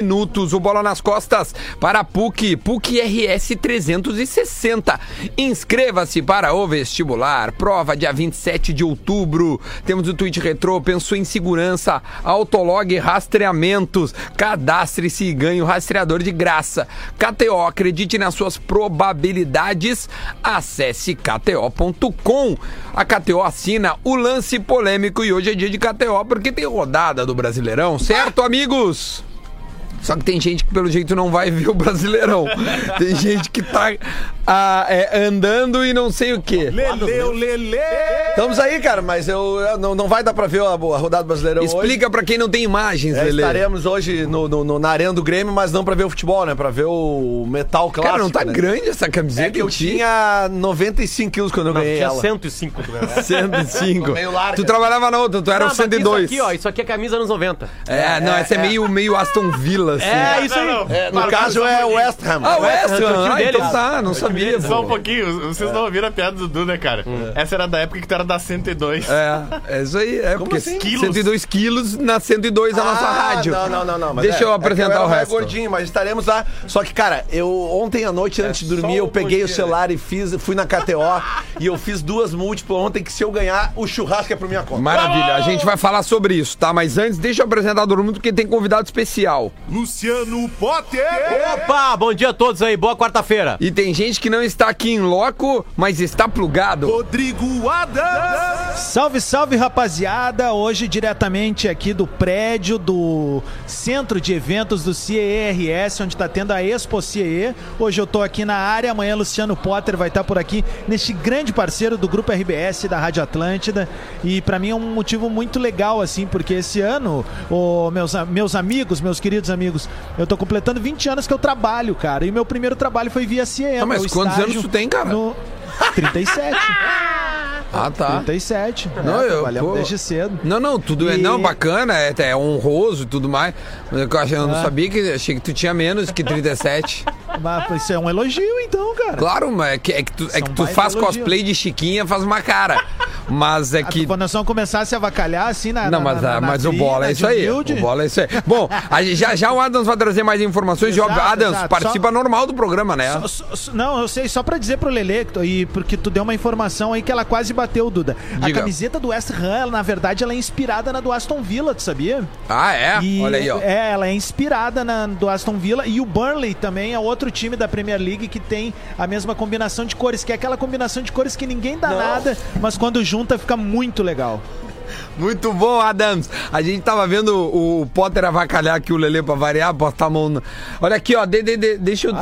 minutos, o Bola nas Costas para a PUC, PUC RS 360. Inscreva-se para o vestibular, prova dia 27 de outubro. Temos o tweet retrô, pensou em segurança, autolog rastreamentos, cadastre-se e ganhe o rastreador de graça. KTO, acredite nas suas probabilidades, acesse kto.com. A KTO assina o lance polêmico e hoje é dia de KTO porque tem rodada do Brasileirão, certo, amigos? Só que tem gente que, pelo jeito, não vai ver o Brasileirão. tem gente que tá ah, é, andando e não sei o quê. Leleu, Lele! Estamos aí, cara, mas eu, eu não, não vai dar pra ver a, a rodada brasileira hoje. Explica pra quem não tem imagens, É, Lelê. estaremos hoje no, no- no- na arena do Grêmio, mas não pra ver o futebol, né? Pra ver o metal clássico. Cara, não tá né? grande essa camiseta É que eu ti? tinha 95 quilos quando eu Não, ganhei tinha ela. 105, tu né? 105. Meio larga. Tu trabalhava na outra, tu era Não, o mas 102. Isso aqui, ó, isso aqui é camisa anos 90. É, não, essa é, meio, meio Aston Villa, assim. É, isso aí. É, no caso é o West Ham. Ah, o West Ham. Ah, então tá, não sabia. Só um pouquinho, vocês não ouviram a piada do Dudu, né, cara? Essa era da época que tu era da 102. É, é isso aí. É, porque assim? 102 quilos na 102 a nossa Ah, rádio. Não, não, não, não. mas Deixa é, eu é apresentar eu o resto. gordinho, mas estaremos lá. Só que, cara, eu ontem à noite, antes de dormir, eu peguei o celular e fiz, fui na KTO e eu fiz duas múltiplas ontem que se eu ganhar, o churrasco é por minha conta. Maravilha, a gente vai falar sobre isso, tá? Mas antes, deixa eu apresentar todo mundo porque tem convidado especial. Luciano Potter. Opa, bom dia a todos aí, boa quarta-feira. E tem gente que não está aqui em loco, mas está plugado. Rodrigo Adams. Salve, salve rapaziada! Hoje diretamente aqui do prédio do Centro de Eventos do CERS, onde está tendo a Expo CE. Hoje eu tô aqui na área, amanhã Luciano Potter vai estar por aqui, neste grande parceiro do Grupo RBS da Rádio Atlântida. E para mim é um motivo muito legal, assim, porque esse ano, ô, meus, meus amigos, meus queridos amigos, eu tô completando 20 anos que eu trabalho, cara. E meu primeiro trabalho foi via CE. Ah, mas quantos anos tu tem, cara? No... 37. Ah, tá. 37. Não, é, eu, trabalhamos pô. desde cedo. Não, não, tudo é E- não, bacana, é, é honroso e tudo mais. Mas eu, acho- eu não Ah. sabia que achei que tu tinha menos que 37. Mas isso é um elogio, então, cara. Claro, mas é que, é que tu, é São que tu faz elogio. cosplay de Chiquinha, faz uma cara. Mas é que. Quando nós vamos começar a se avacalhar assim na. Não, mas, na- ah, na mas o bola é de isso aí. humilde. O bola é isso aí. Bom, a já, já o Adams vai trazer mais informações. Exato, óbvio, Adams, exato. participa Só- normal do programa, né? Só- não, eu sei, só pra dizer pro Lele, e porque tu deu uma informação aí que ela quase bateu, Duda. Diga. A camiseta do West Ham, ela, na verdade, ela é inspirada na do Aston Villa, tu sabia? Ah, é? E- Olha aí, ó. É, ela é inspirada na do Aston Villa e o Burnley também é outro time da Premier League que tem a mesma combinação de cores, que é aquela combinação de cores que ninguém dá nada, mas quando junta fica muito legal. Muito bom, Adams. A gente tava vendo o, Potter avacalhar aqui o Lelê pra variar, botar a mão. No... Olha aqui, ó. De, de, de- deixa eu.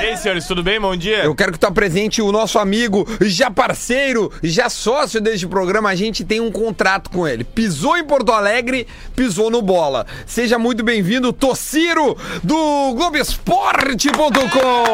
Ei, senhores, tudo bem? Bom dia. Eu quero que tu apresente o nosso amigo, já parceiro, já sócio deste programa. A gente tem um contrato com ele. Pisou em Porto Alegre, pisou no bola. Seja muito bem-vindo, Tociro, do Globoesporte.com.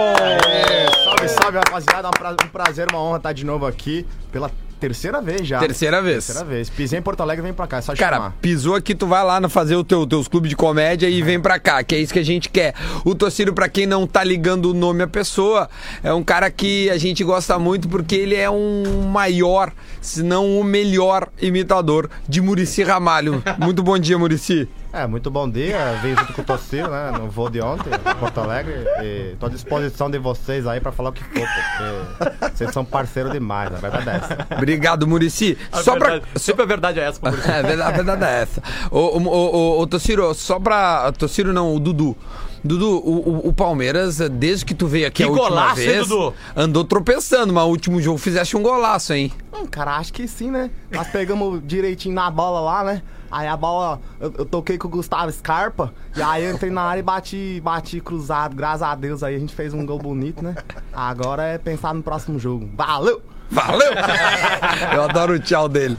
Salve, salve, rapaziada. Um um prazer, uma honra estar de novo aqui pela terceira vez já. Terceira vez. Terceira vez. Pisei em Porto Alegre, vem pra cá, é só Cara, chamar. pisou aqui, tu vai lá fazer o teu, teus clubes de comédia e vem pra cá, que é isso que a gente quer. O Tocílio, pra quem não tá ligando o nome à pessoa, é um cara que a gente gosta muito porque ele é um maior, se não o melhor imitador de Murici Ramalho. Muito bom dia, Murici. É, muito bom dia. Veio junto com o Tociro, né? No voo de ontem, em Porto Alegre. E tô à disposição de vocês aí pra falar o que for, porque vocês são parceiros demais, a verdade é essa. Obrigado, Murici. Só pra. verdade- Sempre a verdade é essa, pô. É, a verdade, é essa. Ô, ô, ô, ô, Tociro, só pra. Tociro não, o Dudu. Dudu, o, o- o Palmeiras, desde que tu veio aqui Que a última golaço, hein, vez, Dudu? andou tropeçando, mas o último jogo fizeste um golaço, hein? Hum, cara, acho que sim, né? Nós pegamos direitinho na bola lá, né? Aí a bola, eu, eu toquei com o Gustavo Scarpa, e aí eu entrei na área e bati, bati cruzado. Graças a Deus aí a gente fez um gol bonito, né? Agora é pensar no próximo jogo. Valeu! Valeu! Eu adoro o tchau dele.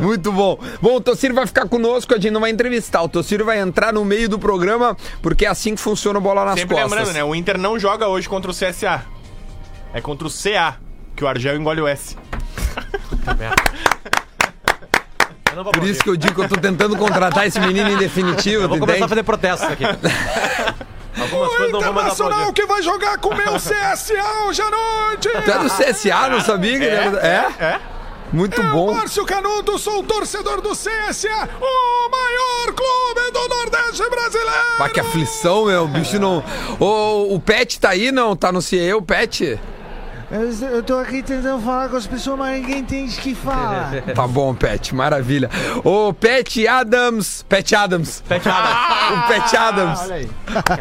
Muito bom. Bom, o Tociro vai ficar conosco, a gente não vai entrevistar. O Tociro vai entrar no meio do programa, porque é assim que funciona o Bola nas Sempre Costas. lembrando, né? O Inter não joga hoje contra o CSA. É contra o CA, que o Argel engole o S. Não vou Por isso que eu digo que eu tô tentando contratar esse menino em definitivo, Eu vou começar a fazer protestos aqui. Algumas mais Internacional que vai jogar com o meu CSA hoje à noite. Tu é do CSA, não sabia? que ele era- É? É? Muito Eu, bom. Márcio Canudo, sou torcedor do CSA, o maior clube do Nordeste brasileiro. Pá, que aflição, meu. O bicho não. Ô, o Pet tá aí, não? Tá no CIE, o Pet? Eu, eu tô aqui tentando falar com as pessoas, mas ninguém entende o que fala. Tá bom, Pet, maravilha. Ô, Pet Adams. Pet Adams. Pet Adams. O Pet Adams. Olha aí.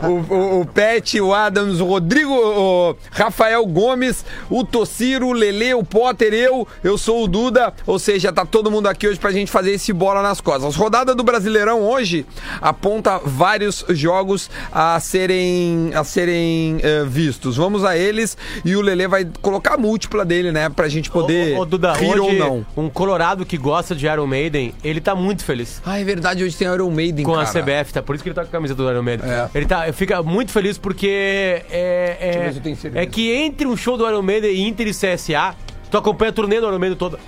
O, o, o Pet, o Adams, o Rodrigo, o Rafael Gomes, o Tociro, o Lele, o Potter, eu, eu sou o Duda. Ou seja, tá todo mundo aqui hoje pra gente fazer esse bola nas costas. Rodada do Brasileirão hoje aponta vários jogos a serem, a serem eh, vistos. Vamos a eles e o Lele vai colocar a múltipla dele, né? Pra gente poder Ô, ô, Duda, rir ou não. um colorado que gosta de Iron Maiden, ele tá muito feliz. Ah, é verdade, hoje tem Iron Maiden, Com a cara. CBF, tá? Por isso que ele tá com a camisa do Iron Maiden. É. Ele tá, fica muito feliz porque é, é, é que entre um show do Iron Maiden e Inter e CSA, tu acompanha a turnê do Iron Maiden toda.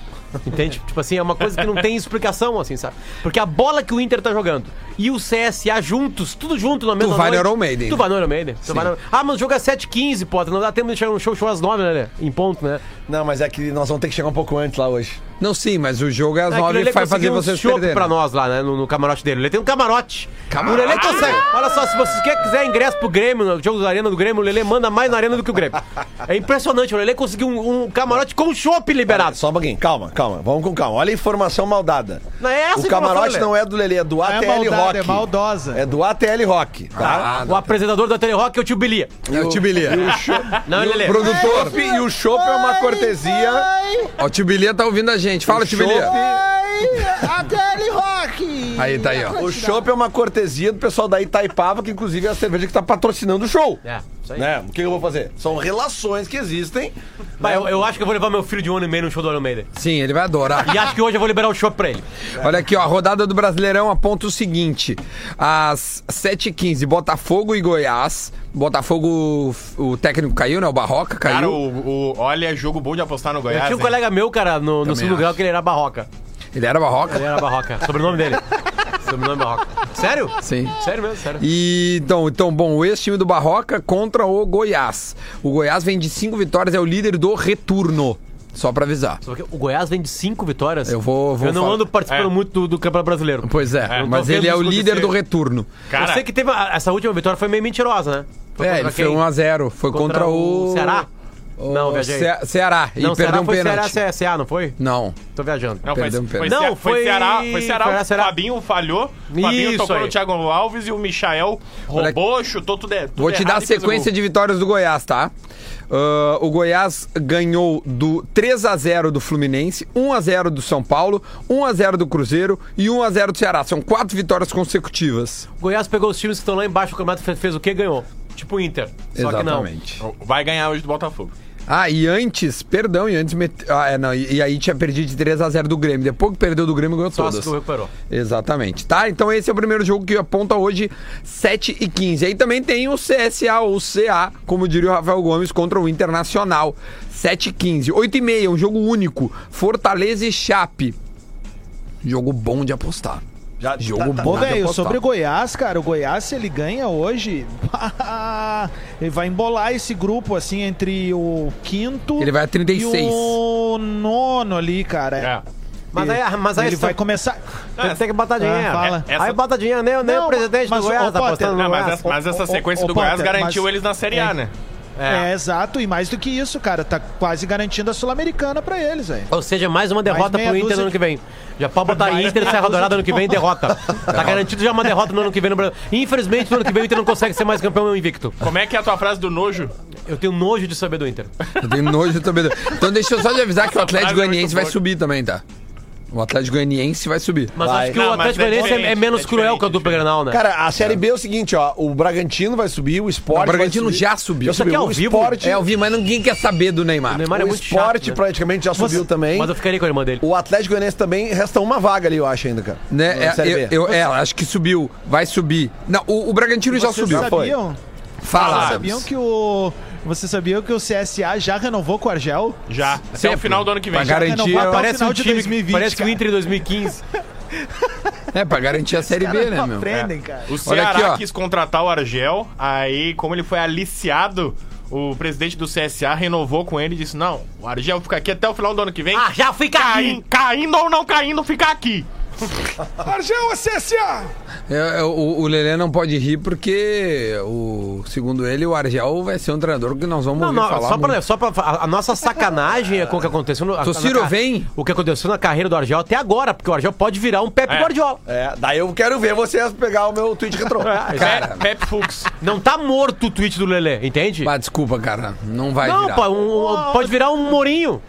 Entende? tipo assim, é uma coisa que não tem explicação, assim, sabe? Porque a bola que o Inter tá jogando e o CSA juntos, tudo junto na mesma vai no noite, Iron Maiden, Tu né? vai no Iron Maiden. Tu vai no- Ah, mas o jogo é 7h15, Potter. Não dá tempo de chegar no show, show às 9, né? Em ponto, né? Não, mas é que nós vamos ter que chegar um pouco antes lá hoje. Não, sim, mas o jogo é às É que o nove e vai fazer um vocês chopp perderem. pra nós lá, né? No, no camarote dele. Ele tem um camarote. Camarote? O Lelê consegue. Olha só, se você quer, quiser ingresso pro Grêmio, no jogo da Arena do Grêmio, o Lelê manda mais na Arena do que o Grêmio. É impressionante. O Lelê conseguiu um, um camarote com chopp liberado. Só um pouquinho, calma, calma, vamos com calma. Olha a informação maldada. Não é essa o camarote não é do Lelê, é do é ATL maldade, Rock. é maldosa. É do ATL Rock, tá? O apresentador da Telerock é o tio Bilia. É o Tibilia. Não, Lelê. Produtor. E o chopp é uma cortesia. Ó, o Tibilia tá ouvindo a gente. Fala, Tibilia. ATL Rock! Aí, tá aí, ó. O chopp é uma cortesia do pessoal da Itaipava, que inclusive é a cerveja que tá patrocinando o show. É, isso aí. Né? O que eu vou fazer? São relações que existem. Vai, eu, eu acho que eu vou levar meu filho de um ano e meio no show do Iron Maiden. Sim, ele vai adorar. E acho que hoje eu vou liberar o chopp pra ele. Olha aqui, ó, a rodada do Brasileirão aponta o seguinte: às 7h15, Botafogo e Goiás. Botafogo, o técnico caiu, né? O Barroca caiu. Cara, o, o- olha, jogo bom de apostar no Eu Goiás. tinha um hein? colega meu, cara, no, no Também segundo grau acho. que ele era barroca. Ele era Barroca? Ele era barroca. Sobrenome dele. Sobrenome barroca. Sério? Sim. Sério mesmo, sério. E, então, então, bom, o ex-time do Barroca contra o Goiás. O Goiás vem de cinco vitórias, é o líder do retorno. Só pra avisar. Só que o Goiás vem de cinco vitórias. Eu vou- vou Eu não falar. ando participando É. muito do, do Campeonato Brasileiro. Pois é, tô mas ele é o líder acontecer. do retorno. Cara, eu sei que teve. essa última vitória foi meio mentirosa, né? Foi é, contra ele foi quem? 1x0. Foi contra, o. Ceará? Não, viajei. Ce- Ceará. E Não, perdeu Ceará um foi pênalti. Ceará CSA, não foi? Não. Tô viajando. Não, foi, Perdeu um foi, pênalti. Não, Não, foi, foi- Ceará, foi Ceará, foi o Ceará. Fabinho falhou, o Fabinho Isso tocou aí. no Thiago Alves e o Michael Olha- roubou, chutou tudo, é- tudo Vou te dar a errado e fez o sequência gol. de vitórias do Goiás, tá? Ah, o Goiás ganhou do 3x0 do Fluminense, 1x0 do São Paulo, 1x0 do Cruzeiro e 1x0 do Ceará. São quatro vitórias consecutivas. O Goiás pegou os times que estão lá embaixo, o campeonato fez, fez o quê? Ganhou. Tipo o Inter. Só que não. Vai ganhar hoje do Botafogo. Ah, e antes, perdão, e antes. Met... Ah, é, não, e, e aí tinha perdido de 3x0 do Grêmio. Depois que perdeu do Grêmio, ganhou Só todas. se recuperou. Exatamente. Tá? Então esse é o primeiro jogo que aponta hoje 7 e 15. Aí também tem o CSA ou CA, como diria o Rafael Gomes, contra o Internacional. 7 e 15. 8 e meia, um jogo único. Fortaleza e Chape. Jogo bom de apostar. Já, Jogo tá- bom. Nada a velho, apostar. sobre o Goiás, cara, o Goiás, se ele ganha hoje, ele vai embolar esse grupo, assim, entre o quinto Ele vai a 36. e o nono ali, cara. É. Mas aí, mas aí ele vai começar... Tem, tem que botar dinheiro. fala. É, essa- Aí bota dinheiro, nem, nem Não, o presidente mas, do Goiás tá apostando no Não, mas, Goiás. essa, mas sequência do Goiás garantiu mas- eles na Série A, né? É. exato, e mais do que isso, cara, tá quase garantindo a Sul-Americana pra eles, velho. Ou seja, mais uma derrota meia pro Inter no ano de- que vem. Já pode botar Inter e Serra Dourada ano que vem derrota. Tá garantido já uma derrota no ano que vem no Brasil. Infelizmente, no ano que vem o Inter não consegue ser mais campeão invicto. Como é que é a tua frase do nojo? Eu tenho nojo de saber do Inter. Eu tenho nojo também. do- Então deixa eu só te avisar que o Atlético é Goianiense vai subir também, tá? O Atlético Goianiense vai subir. Mas Vai. acho que Não, o mas Atlético é Goianiense é, é menos é cruel que a diferente, dupla é Granal, né? Cara, a Série B é o seguinte, ó. O Bragantino vai subir, o Sport. O Bragantino vai subir. já subiu. Isso aqui é ao o vivo? Sport, É, eu vi, mas ninguém quer saber do Neymar. O Neymar é o muito Sport chato, né? praticamente já subiu também. Mas eu ficaria com a irmã dele. O Atlético Goianiense também resta uma vaga ali, eu acho ainda, cara. Né? Na É, Série eu, B. eu- é, acho que subiu. Vai subir. Não, o, o Bragantino já Vocês subiu. sabiam? Fala. Vocês Adams. sabiam que o... Vocês sabiam que o CSA já renovou com o Argel? Já. Até o final do ano que vem. Pra Já. garantir, o Parece final um de time, 2020, parece que o. Inter em 2015. é, pra garantir a Série B, né, Não meu? aprendem, cara. O Ceará aqui, quis contratar o Argel, aí como ele foi aliciado, o presidente do CSA renovou com ele e disse, não, o Argel fica aqui até o final do ano que vem. Ah, já fica Cai- aqui! Caindo ou não caindo, fica aqui. Argel é CSA! É, é, o, o Lelê não pode rir porque, o, segundo ele, o Argel vai ser um treinador que nós vamos Não, não, falar só pra, só pra. A, a nossa sacanagem é com o que aconteceu no. a- Tociro, na vem. O que aconteceu na carreira do Argel até agora, porque o Argel pode virar um Pepe É. Guardiola. É, daí eu quero ver vocês pegar o meu tweet retrô. Cara, Pe- Pepe Fux. Não tá morto o tweet do Lelê, entende? Mas desculpa, cara, não vai não, virar. pô, um- um- pode virar um Mourinho.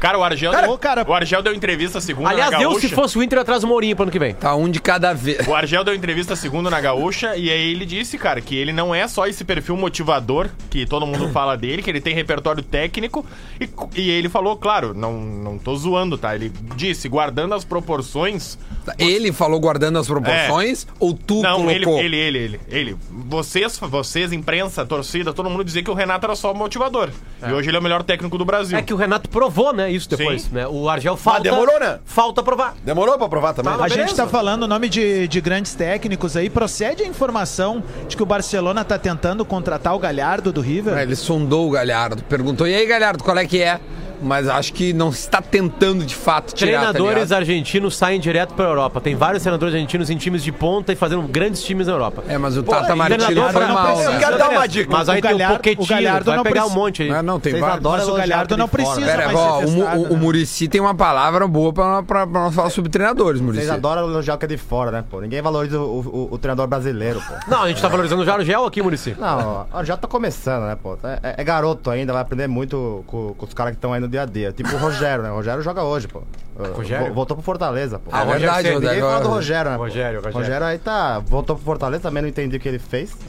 Cara, o Argel, Cara, deu, cara- o Argel deu entrevista segunda Aliás, na Deus Gaúcha. se fosse o Inter atrás do Mourinho pro ano que vem. Tá um de cada vez. O Argel deu entrevista segunda na Gaúcha e aí ele disse, cara, que ele não é só esse perfil motivador que todo mundo fala dele, que ele tem repertório técnico e, e ele falou, claro, não, não tô zoando, tá? Ele disse, guardando as proporções... Ele falou guardando as proporções ou tu Não, ele, colocou? ele, ele, ele, ele. Vocês, vocês, imprensa, torcida, todo mundo dizia que o Renato era só motivador. E hoje ele é o melhor técnico do Brasil. É que o Renato provou, né? Isso depois, Sim. né? O Argel falta. demorou, né? Falta provar. Demorou pra provar também? Tá, A gente beleza. tá falando o nome de, de grandes técnicos aí. Procede a informação de que o Barcelona tá tentando contratar o Galhardo do River? É, Ele sondou o Galhardo, perguntou: e aí, Galhardo, qual é que é? Mas acho que não está tentando de fato tirar. tá Treinadores ligado? argentinos saem direto pra Europa. Tem vários treinadores argentinos em times de ponta e fazendo grandes times na Europa. É, mas o Tata Martino foi não mal. precisa. né? Eu quero dar uma dica. Mas aí O tem o Galhardo- Pochettino, o Galhardo vai não pegar um monte aí. Ah, não, tem vários. Mas o Galhardo não precisa né? Pera, mais ó, testado, o, o né? Murici tem uma palavra boa pra nós falar sobre treinadores, Murici. Vocês adoram o que é de fora, né, pô? Ninguém valoriza o, o- o treinador brasileiro, pô. Não, a gente tá valorizando o Argel aqui, Murici. Não, ó, já tá começando, né, pô? É, é garoto ainda, vai aprender muito com, com os caras que estão aí no dia a dia. Tipo o Rogério, né? O Rogério joga hoje, pô. Uh, Rogério? vo- Voltou pro Fortaleza, pô. Ah, verdade, Ninguém Rogério. fala do Rogério, né? pô? Rogério, Rogério. aí tá. Voltou pro Fortaleza, também não entendi o que ele fez.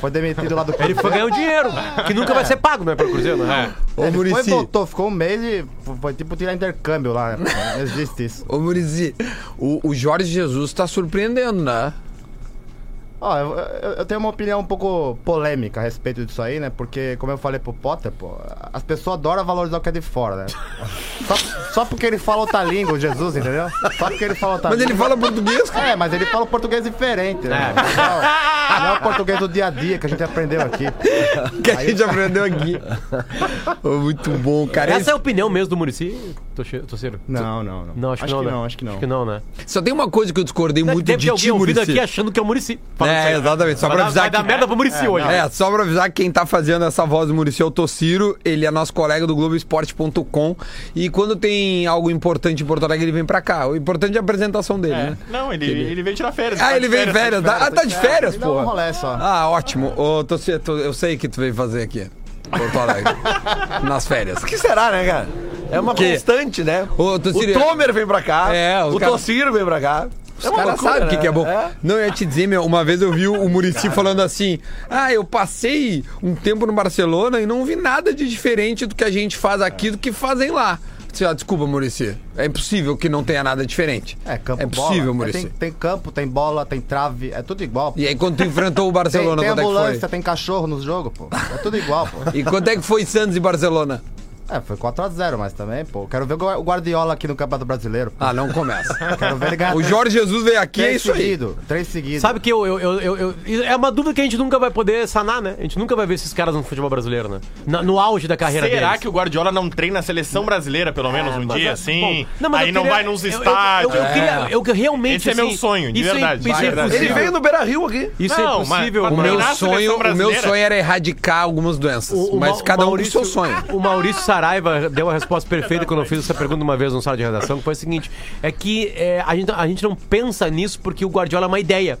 Foi demitido lá do Ele foi ganhar um dinheiro, que nunca vai ser pago, né, pelo Cruzeiro, né? Ô, Ele foi, Murici, voltou, ficou um mês e foi tipo tirar intercâmbio lá, né? Não existe isso. ô, Murici, o, o Jorge Jesus tá surpreendendo, né? Ó, eu, eu- eu tenho uma opinião um pouco polêmica a respeito disso aí, né? Porque, como eu falei pro Potter, pô, as pessoas adoram valorizar o que é de fora, né? Só, só porque ele fala outra língua, o Jesus, entendeu? Só porque ele fala outra Mas ele língua. fala português, cara. É, mas ele fala português diferente, né? Não, não é o português do dia a dia que a gente aprendeu aqui. que a gente aprendeu aqui. Muito bom, cara. Essa é a opinião mesmo do Murici, Toceiro? Não, não, não. Não, acho, que não, né? acho que não. Acho que não, né? Só tem uma coisa que eu discordei muito Deve de ter alguém ti, Murici. aqui achando que é o Murici. É, exatamente. Só Vai pra dar- avisar vai dar que... merda pro Murici hoje. É, só pra avisar que quem tá fazendo essa voz do Murici é o Tociro, ele é nosso colega do Globoesporte.com e quando tem algo importante em Porto Alegre ele vem pra cá. O importante é a apresentação dele, É. né? Não, ele, ele veio tirar férias. Ah, tá ele de veio em férias. tá de Ah, tá de férias, Ele pô. Ah, ótimo. Ô, Tociro, eu sei que tu veio fazer aqui. Porto Alegre. nas férias. O que será, né, cara? É uma quê? constante, né? Ô, Tociro, o Tomer vem pra cá. É, os o cara- vem pra cá. Os É caras sabem o que, né? que é bom. É. Não, eu ia te dizer, meu, uma vez eu vi o Murici falando assim: Ah, eu passei um tempo no Barcelona e não vi nada de diferente do que a gente faz aqui do que fazem lá. Ah, desculpa, Murici. É impossível que não tenha nada diferente. É, campo É possível, bola. Murici. Tem, tem campo, tem bola, tem trave, é tudo igual. pô. E aí, quando tu enfrentou o Tem, Barcelona, tem quanto é que ambulância, foi? tem cachorro nos jogos, pô. É tudo igual, pô. E quanto é que foi Santos e Barcelona? É, foi 4x0, mas também, pô. Quero ver o Guardiola aqui no Campeonato Brasileiro. pô. Ah, não começa. Quero ver ele ganhar O Jorge Jesus veio aqui, é três isso aí. seguido, Três seguidos. Sabe que eu, eu, eu, eu- eu- É uma dúvida que a gente nunca vai poder sanar, né? A gente nunca vai ver esses caras no futebol brasileiro, né? Na- no auge da carreira Será deles. que o Guardiola não treina a seleção brasileira, pelo menos um Mas dia, é- assim? bom, não, mas aí eu não queria- vai nos eu- eu- estádios. Eu, eu, queria, eu realmente. Esse é meu assim, sonho, de isso é- verdade, Isso é verdade. Ele veio no Beira Rio aqui. Isso Não, é impossível. mas- O meu, sonho, o meu sonho era erradicar algumas doenças. O- o mas Ma- cada um com seu sonho. O Maurício Saraiva deu a resposta perfeita quando eu fiz essa pergunta uma vez no sala de redação, que foi o seguinte: é que é, a, gente, a gente não pensa nisso porque o Guardiola é uma ideia.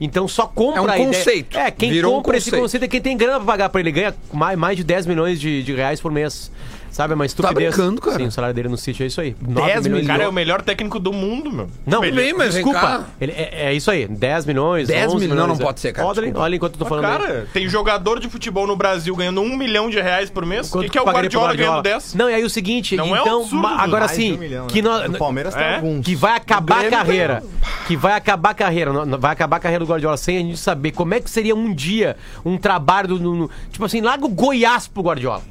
Então só compra É um a ideia. conceito. É, quem Virou um compra esse conceito. conceito é quem tem grana pra pagar pra ele. Ganha mais, mais de 10 milhões de, de reais por mês. Sabe, é uma estupidez. brincando, cara? Sim, o salário dele no sítio é isso aí. 10 9 milhões O cara é o melhor técnico do mundo, meu. Não, Tudo bem, mas desculpa. Ele, é, é isso aí, 10 milhões, 10 11 milhões, não, não pode ser, cara, Olha, olha enquanto eu tô falando aí. Cara, tem jogador de futebol no Brasil ganhando um milhão de reais por mês. O que, que é o Guardiola, ganhando 10? Não, e aí o seguinte, Não é um então, absurdo, agora sim, um que né? nós, No Palmeiras tem É? alguns. que vai acabar a carreira, que vai acabar a carreira, vai acabar a carreira do Guardiola sem a gente saber como é que seria um dia um trabalho no- tipo assim, larga o Goiás pro Guardiola.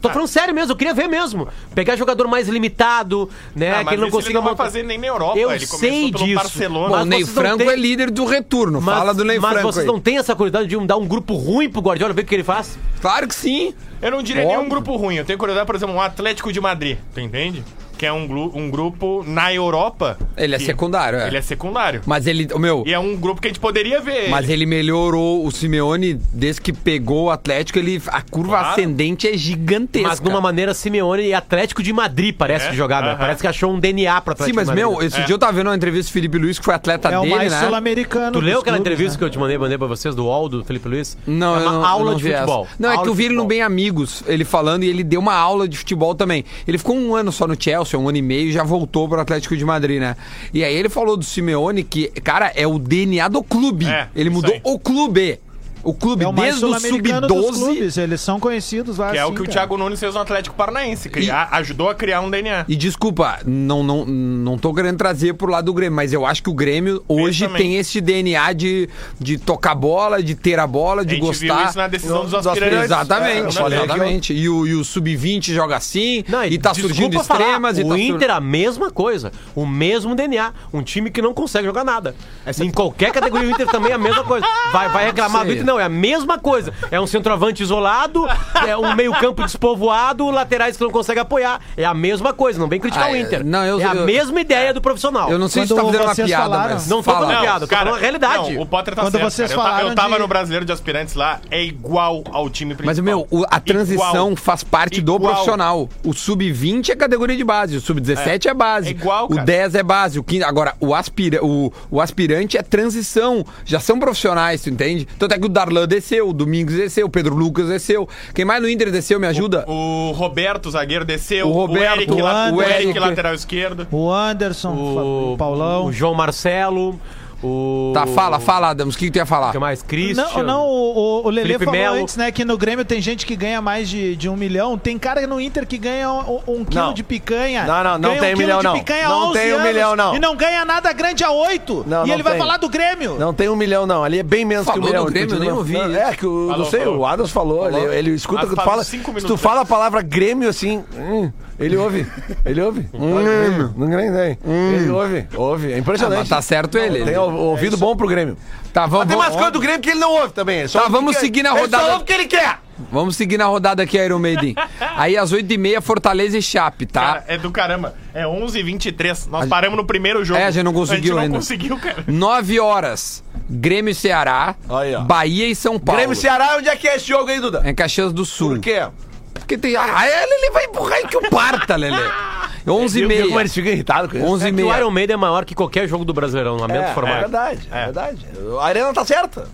Tô falando sério mesmo, eu queria ver mesmo. Pegar jogador mais limitado, né? Ah, que mas ele não consiga ele não montar- fazer nem na Europa. Eu ele sei disso. Barcelona. Bom, Mas o Ney Franco têm- é líder do retorno. Mas, Fala do Ney mas Franco vocês aí. não têm essa curiosidade de um- dar um grupo ruim pro Guardiola, ver o que ele faz? Claro que sim. Eu não diria Óbvio. nenhum grupo ruim. Eu tenho curiosidade, por exemplo, um Atlético de Madrid. Tu entende? Que é um, um grupo na Europa. Ele é que- secundário, é. Ele é secundário. Mas ele, o meu, E é um grupo que a gente poderia ver. mas ele melhorou o Simeone desde que pegou o Atlético, ele a curva Claro. ascendente é gigantesca. Mas numa maneira Simeone e Atlético de Madrid parece É? Aham. Parece que achou um DNA pro Sim, Atlético mas de Madrid. meu, esse dia eu tava vendo uma entrevista do Felipe Luiz, que foi atleta É o dele, mais né? sul-americano. Tu leu dos aquela clubes, entrevista né? que eu te mandei, mandei pra vocês do UOL, do Felipe Luiz? Não, é eu uma não, aula não de vi essa. futebol. Não, é Aula que eu de vi ele no futebol. Bem Amigos, ele falando, e ele deu uma aula de futebol também. Ele ficou um ano só no Chelsea, um ano e meio, e já voltou pro Atlético de Madrid, né? E aí ele falou do Simeone que, cara, é o DNA do clube. É, ele mudou o clube. O clube, É o desde o sul-americano dos sub-12. clubes. Eles são conhecidos lá Que é o assim, que o cara. Thiago Nunes fez no Atlético Paranaense. Criar, Ajudou a criar um DNA. E desculpa, não, não, não tô querendo trazer pro lado do Grêmio, mas eu acho que o Grêmio hoje tem esse DNA de, de tocar bola, de ter a bola, A de gente viu gostar. isso na decisão dos Dos aspirantes. Exatamente, É, exatamente. E o, e o sub-20 joga assim, Não, e tá surgindo falar, extremas. e o tá sur- Inter, a mesma coisa. O mesmo DNA. Um time que não consegue jogar nada. Em qualquer categoria, o Inter também é a mesma coisa. Vai, vai reclamar do. Inter? Não, é a mesma coisa. É um centroavante isolado, é um meio-campo despovoado, laterais que não conseguem apoiar. É a mesma coisa. Não vem criticar Ah, o é, Inter. não, eu- é a eu- mesma ideia do profissional. Eu não sei se tu tá Quando fazendo uma piada, falaram- mas. Não tô fala. falando piada, tô falando a realidade. Não, o Potter tá Quando certo. vocês cara. Eu tava de- no Brasileiro de Aspirantes lá, é igual ao time principal. Mas, meu, o- a transição Igual. faz parte do Igual. profissional. O sub-20 é categoria de base, o sub-17 é. base. É igual, O cara. 10 é base. O 15, agora, o, aspira, o, o aspirante é transição. Já são profissionais, tu entende? Tanto é que o Darlan desceu, o Domingos desceu, o Pedro Lucas desceu. Quem mais no Inter desceu, me ajuda? O Roberto, zagueiro, desceu. O Roberto, o Eric, o o Eric, Eric. lateral esquerdo. O Anderson, O, o Paulão. o João Marcelo, o... Tá, fala, fala, Adams. O que, que tu ia falar? O que mais? Christian. Não, não, o, o, o Lelê Felipe falou Melo. antes, né, que no Grêmio tem gente que ganha mais de, de um milhão. Tem cara no Inter que ganha um, um quilo Não. de picanha. Não, não, não tem um quilo milhão, de não. Não 11 tem um milhão, não. E não ganha nada grande a 8. Não, e não ele vai tem. falar do Grêmio. Não tem um milhão, não. Ali é bem menos Falou que um milhão. do Grêmio, eu nem ouvi. Não, é que o, Falou, não sei, falou. o Adams falou. Falou. Ele, ele escuta Mas que tu fala. Se tu fala a palavra Grêmio assim, hum, ele ouve. Ele ouve. Grêmio. Não né? Ele ouve. Ouve. É Ah, impressionante. mas tá certo ele. Tem o- o ouvido bom pro Grêmio. Tá, vamos, Mas tem mais vamos, coisa do Grêmio que ele não ouve também. Ele só Tá, vamos que- seguir na ele rodada. Só ouve o que ele quer. vamos seguir na rodada aqui, Iron Maiden. Aí às 8h30, Fortaleza e Chape, tá? Cara, é do caramba. É 11 h 23 Nós paramos no primeiro jogo. É, a gente não conseguiu A gente ainda. não conseguiu, cara. 9 horas, Grêmio e Ceará, Aí, ó. Bahia e São Paulo. Grêmio e Ceará, onde é que é esse jogo aí, Duda? É em Caxias do Sul. Por quê? Porque tem. Ah, ele, vai empurrar aí que o parta, Lelê. 11 e Viu como meia. eles ficam irritados com isso? 11 É e que o meia. Iron Maiden é maior que qualquer jogo do Brasileirão, no mesmo É, é formato. verdade, é verdade. A arena tá certa.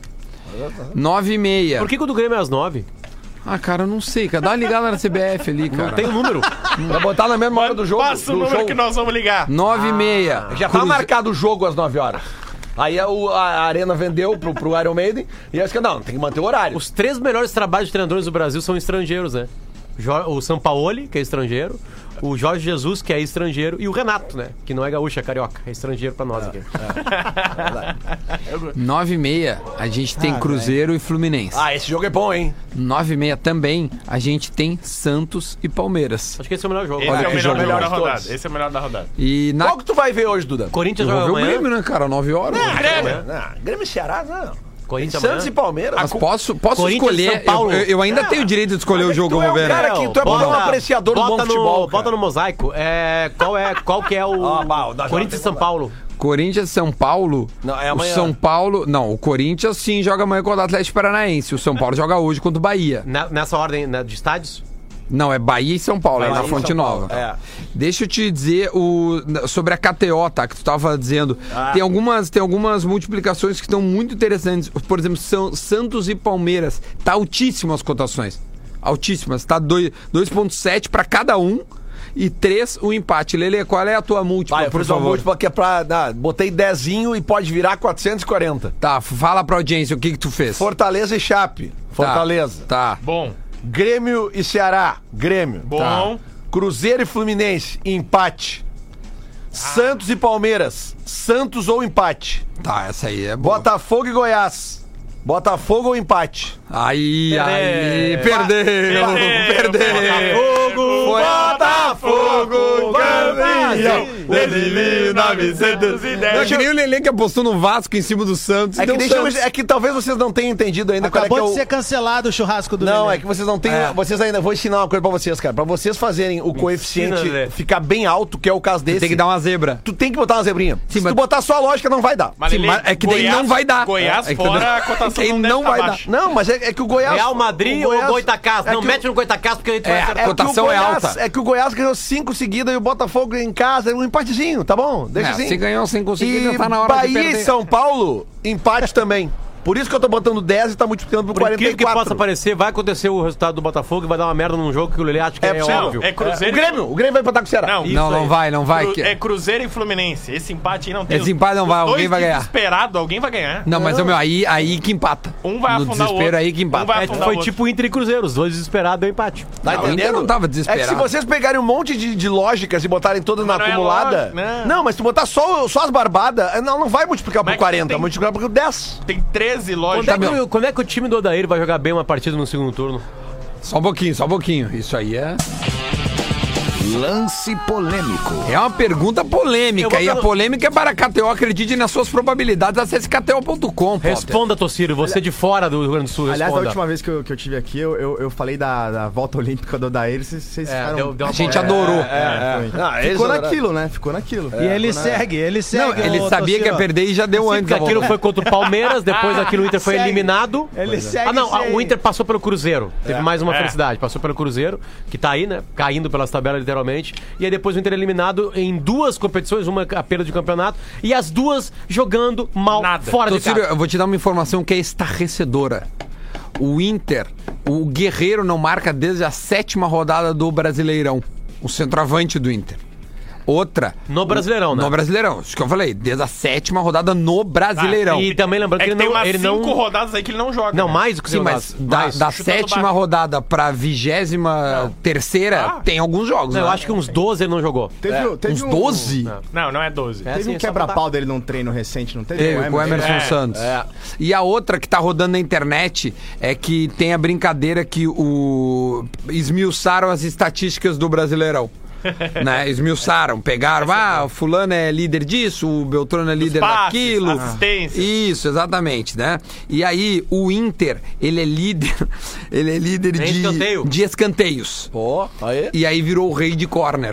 9 e meia. Por que, que o do Grêmio é às nove? Ah, cara, eu não sei, cara. Dá uma ligada na CBF ali, cara. Não tem o número. Pra botar na mesma hora do jogo. Passa o número jogo. que nós vamos ligar. 9 e meia. Já tá Cruze- marcado o jogo às 9 horas. Aí a, a Arena vendeu pro, pro Iron Maiden e aí eles não, tem que manter o horário. Os três melhores trabalhos de treinadores do Brasil são estrangeiros, né? O Sampaoli, que é estrangeiro, o Jorge Jesus, que é estrangeiro, e o Renato, né? Que não é gaúcho, é carioca. É estrangeiro pra nós aqui. 9 e meia, a gente tem Cruzeiro e Fluminense. Ah, esse jogo é bom, hein? 9 e meia também, a gente tem Santos e Palmeiras. Acho que esse é o melhor jogo. Esse Olha é que o melhor jogo. jogo da Melhor de rodada. todos. Esse é o melhor da rodada. E na. Qual que tu vai ver hoje, Duda? Corinthians Eu joga vou ver o amanhã. Grêmio, né, cara? 9 horas. Grêmio. Não, Grêmio e Ceará, não. Corinthians Santos e. Palmeiras. Mas posso, posso escolher. São Paulo. Eu, eu ainda tenho o direito de escolher o jogo, tu eu é vou um ver. cara que tu é Bota- um apreciador do bota bom no, futebol. Bota cara. no mosaico. É, qual, é, qual que é o. Bah, o Corinthians e São Paulo. Corinthians e São Paulo. Não, é o amanhã. São Paulo. Não, o Corinthians sim joga amanhã contra o Atlético Paranaense. O São Paulo joga hoje contra o Bahia. Na- nessa ordem né, de estádios? Não, é Bahia e São Paulo, é Bahia na e Fonte Nova. É. Deixa eu te dizer o, sobre a KTO, tá? Que tu tava dizendo. Ah. Tem, algumas, tem algumas multiplicações que estão muito interessantes. Por exemplo, são Santos e Palmeiras. Tá altíssimas as cotações. Altíssimas. Tá dois- 2,7 para cada um e 3 o empate. Lele, qual é a tua múltipla, Vai, eu por fiz uma favor? múltipla que é pra. ah, botei dezinho e pode virar 440. Tá, fala pra audiência o que que tu fez. Fortaleza e Chape. Tá, Fortaleza. Tá. Bom, Grêmio e Ceará. Grêmio. bom. Tá. Cruzeiro e Fluminense. Empate. Santos e Palmeiras. Santos ou empate. Tá, essa aí é boa. Botafogo e Goiás. Botafogo ou empate. Aí, aí, perdeu, Perdeu, perdeu. Botafogo, Botafogo, campeão. Desde 1910. Não, é que nem o Lelê que apostou no Vasco em cima do Santos. É que, deixa eu- é que talvez vocês não tenham entendido ainda qual é que Acabou é de o... ser cancelado o churrasco do Não, Lelê. é que vocês não têm. Vocês ainda. Vou ensinar uma coisa pra vocês, cara. Pra vocês fazerem o coeficiente Lelê. ficar bem alto, que é o caso desse. Tem que dar uma zebra. Tu tem que botar uma zebrinha. Se mas- tu botar só a lógica, não vai dar. Mas Sim, mas é que daí Goiás- não vai dar. Goiás É fora, a cotação é que não, não vai dar. Não, mas é, é que o Goiás. Real Madrid ou Goitacás? é não, mete no Goitacás porque aí tu vai É, acertar. É que, o Cotação é alta. é que o Goiás ganhou cinco seguidas e o Botafogo em casa, um empatezinho, tá bom? Deixa É, assim. se ganhou sem conseguir, tá na hora de Bahia perder. e São Paulo, empate também. Por isso que eu tô botando 10 e tá multiplicando por, Por 44. que possa parecer, vai acontecer o resultado do Botafogo e vai dar uma merda num jogo que o Lelê acha que É é, óbvio. É Cruzeiro. O Grêmio, o Grêmio vai empatar com o Ceará. Não, Isso Não, não vai, não vai. Cru- É Cruzeiro e Fluminense. Esse empate aí não tem. Esse empate não vai, Os alguém vai ganhar. Desesperado, alguém vai ganhar. Não, mas, meu, aí, aí que empata. Um vai No afundar o desespero outro. aí que empata. Um vai É, foi o outro. tipo Inter e Cruzeiro, os dois desesperados deu empate. Tá Não, o Inter não tava desesperado. É que se vocês pegarem um monte de, de lógicas e botarem todas Mas na não é acumulada. lógico, né? não, mas se botar só, só as barbadas, não, não vai multiplicar Mas por é que 40, tem- vai multiplicar por 10. Tem 13 Quando lojas. é, que, o- quando é que o time do Odair vai jogar bem uma partida no segundo turno? Só um pouquinho, só um pouquinho. Isso aí é. Lance polêmico. É uma pergunta polêmica. E a polêmica é para a KTO. Acredite nas suas probabilidades. Acesse KTO.com. Responda, Tociro, você de fora do Rio Grande do Sul, Aliás, da responda. última vez que eu, que eu tive aqui, eu, eu, eu falei da, da volta olímpica do Odair, vocês, vocês É, ficaram... deu- deu A gente É, adorou. É, foi. Ah, eles Ficou adoraram. naquilo, né? Ficou naquilo. E ele Ficou na- segue, ele segue. Não, ele sabia que ia perder e já deu Sim, antes. aquilo foi contra o Palmeiras, depois aquilo o Inter foi Segue. eliminado. Ele segue Ah, não, ah, o. Inter passou pelo Cruzeiro. Teve mais uma É. felicidade. Passou pelo Cruzeiro, que tá aí, né? Caindo pelas tabelas, literalmente. E aí depois o Inter eliminado em duas competições, uma a perda de campeonato, e as duas jogando mal Nada. fora de Tocílio, casa. eu vou te dar uma informação que é estarrecedora. O Inter, o Guerreiro não marca desde a sétima rodada do Brasileirão. O centroavante do Inter. Outra. No Brasileirão, né? No Brasileirão. Isso que eu falei. Desde a sétima rodada no Brasileirão. E também lembrando É que que ele tem não. umas Ele cinco não, rodadas aí que ele não joga. não, né? mais do que Sim, cinco mas rodadas. da, Mais. da sétima rodada pra vigésima terceira, Ah. tem alguns jogos. Não, eu né? acho que uns 12 ele não jogou. Teve, teve Uns um, 12? Não, não é 12. É, Teve sim, um quebra-pau dele num treino recente, não teve? Teve, com o Emerson É, Santos. E a outra que tá rodando na internet é que tem a brincadeira que o esmiuçaram as estatísticas do Brasileirão. Né? Esmiuçaram, pegaram, ah, o fulano é líder disso, o Beltrano é líder passes, daquilo. assistências. Isso, exatamente, né? E aí o Inter, ele é líder, ele é líder Em de escanteio. de escanteios. Pô, aí. E aí virou o rei de corner,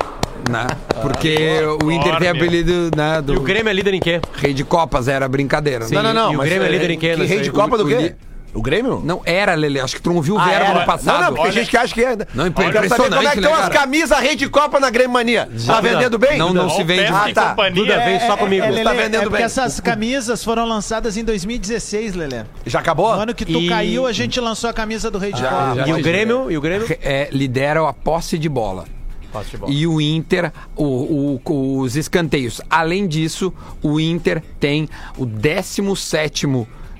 né? Porque o Inter tem apelido, né, do E o Grêmio é líder em quê? rei de copas, era brincadeira. Sim. né? Não, não, não. E o Grêmio é líder em quê Que rei de Copa do O- o quê? O Grêmio? Não era, Lele. Acho que tu não viu o Ah, verbo era. no passado. Não, não, porque Olha- tem gente que acha que é. Não, Eu quero saber impressionante, como é que né, estão as cara? camisas rei de Copa na Grêmio Mania. Tá vendendo bem? Não, não Ó, se vende. Ah, tá. Duda, vem só comigo. É, Tá Lelê, vendendo é porque bem. essas camisas foram lançadas em 2016, Lelê. Já acabou? No ano que tu E- caiu, a gente lançou a camisa do Rei de Copa. E o Grêmio? E o Grêmio? É, lidera a posse de bola. Posse de bola. E o Inter, o- o- os escanteios. Além disso, o Inter tem o 17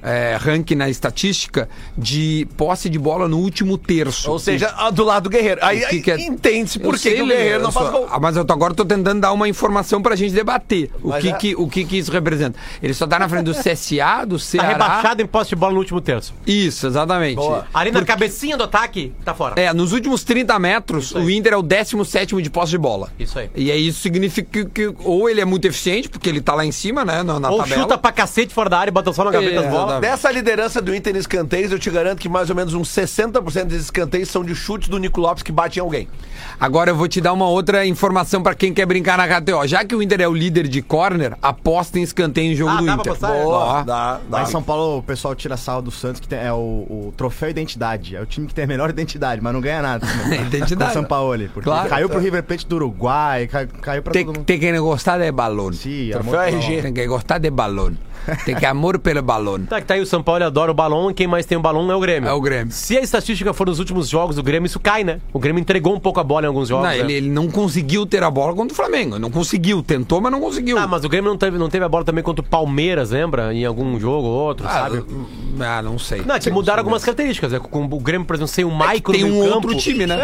é, ranking na estatística de posse de bola no último terço. Ou seja, do lado do Guerreiro. Aí, aí que é- entende-se por que o Guerreiro não faz gol. Mas eu tô, agora tô tentando dar uma informação pra gente debater. O, Mas que, é- que, o que, que isso representa? Ele só tá na frente do CSA, do Tá Ceará. rebaixado em posse de bola no último terço. Isso, exatamente. Boa. Ali na cabecinha do ataque, tá fora. É, nos últimos 30 metros, o Inter é o 17 de posse de bola. Isso aí. E aí isso significa que, que ou ele é muito eficiente, porque ele tá lá em cima, né, na, na Ou tabela. chuta pra cacete fora da área e bota só na gaveta É, as bolas. Dessa liderança do Inter em escanteios, eu te garanto que mais ou menos uns 60% desses escanteios são de chutes do Nico Lopes que bate em alguém. Agora eu vou te dar uma outra informação pra quem quer brincar na KTO. Já que o Inter é o líder de corner, aposta em escanteio em jogo Ah, do dá pra Inter. apostar? É. Ó. dá, Lá em São Paulo, o pessoal tira sal do Santos, que tem- é o, o troféu identidade. É o time que tem a melhor identidade, mas não ganha nada. Identidade. Com São Paulo, porque Claro. caiu pro River Plate do Uruguai, cai- caiu pra Tem, todo mundo. tem que gostar de balão. Sim, Troféu amor- RG. Tem que gostar de balão. Tem que amor pelo balão. Tá, que tá aí o São Paulo adora o balão e quem mais tem o balão é o Grêmio. É o Grêmio. Se a estatística for nos últimos jogos do Grêmio, isso cai, né? O Grêmio entregou um pouco a bola em alguns jogos. Não, né? ele, ele não conseguiu ter a bola contra o Flamengo. Não conseguiu. Tentou, mas não conseguiu. Ah, mas o Grêmio não teve, não teve a bola também contra o Palmeiras, lembra? Em algum jogo ou outro, Ah, sabe? ah, não sei. Não, é que mudaram algumas características. né? Com o Grêmio, por exemplo, sem o Maicon tem no um meio-campo- outro time, né?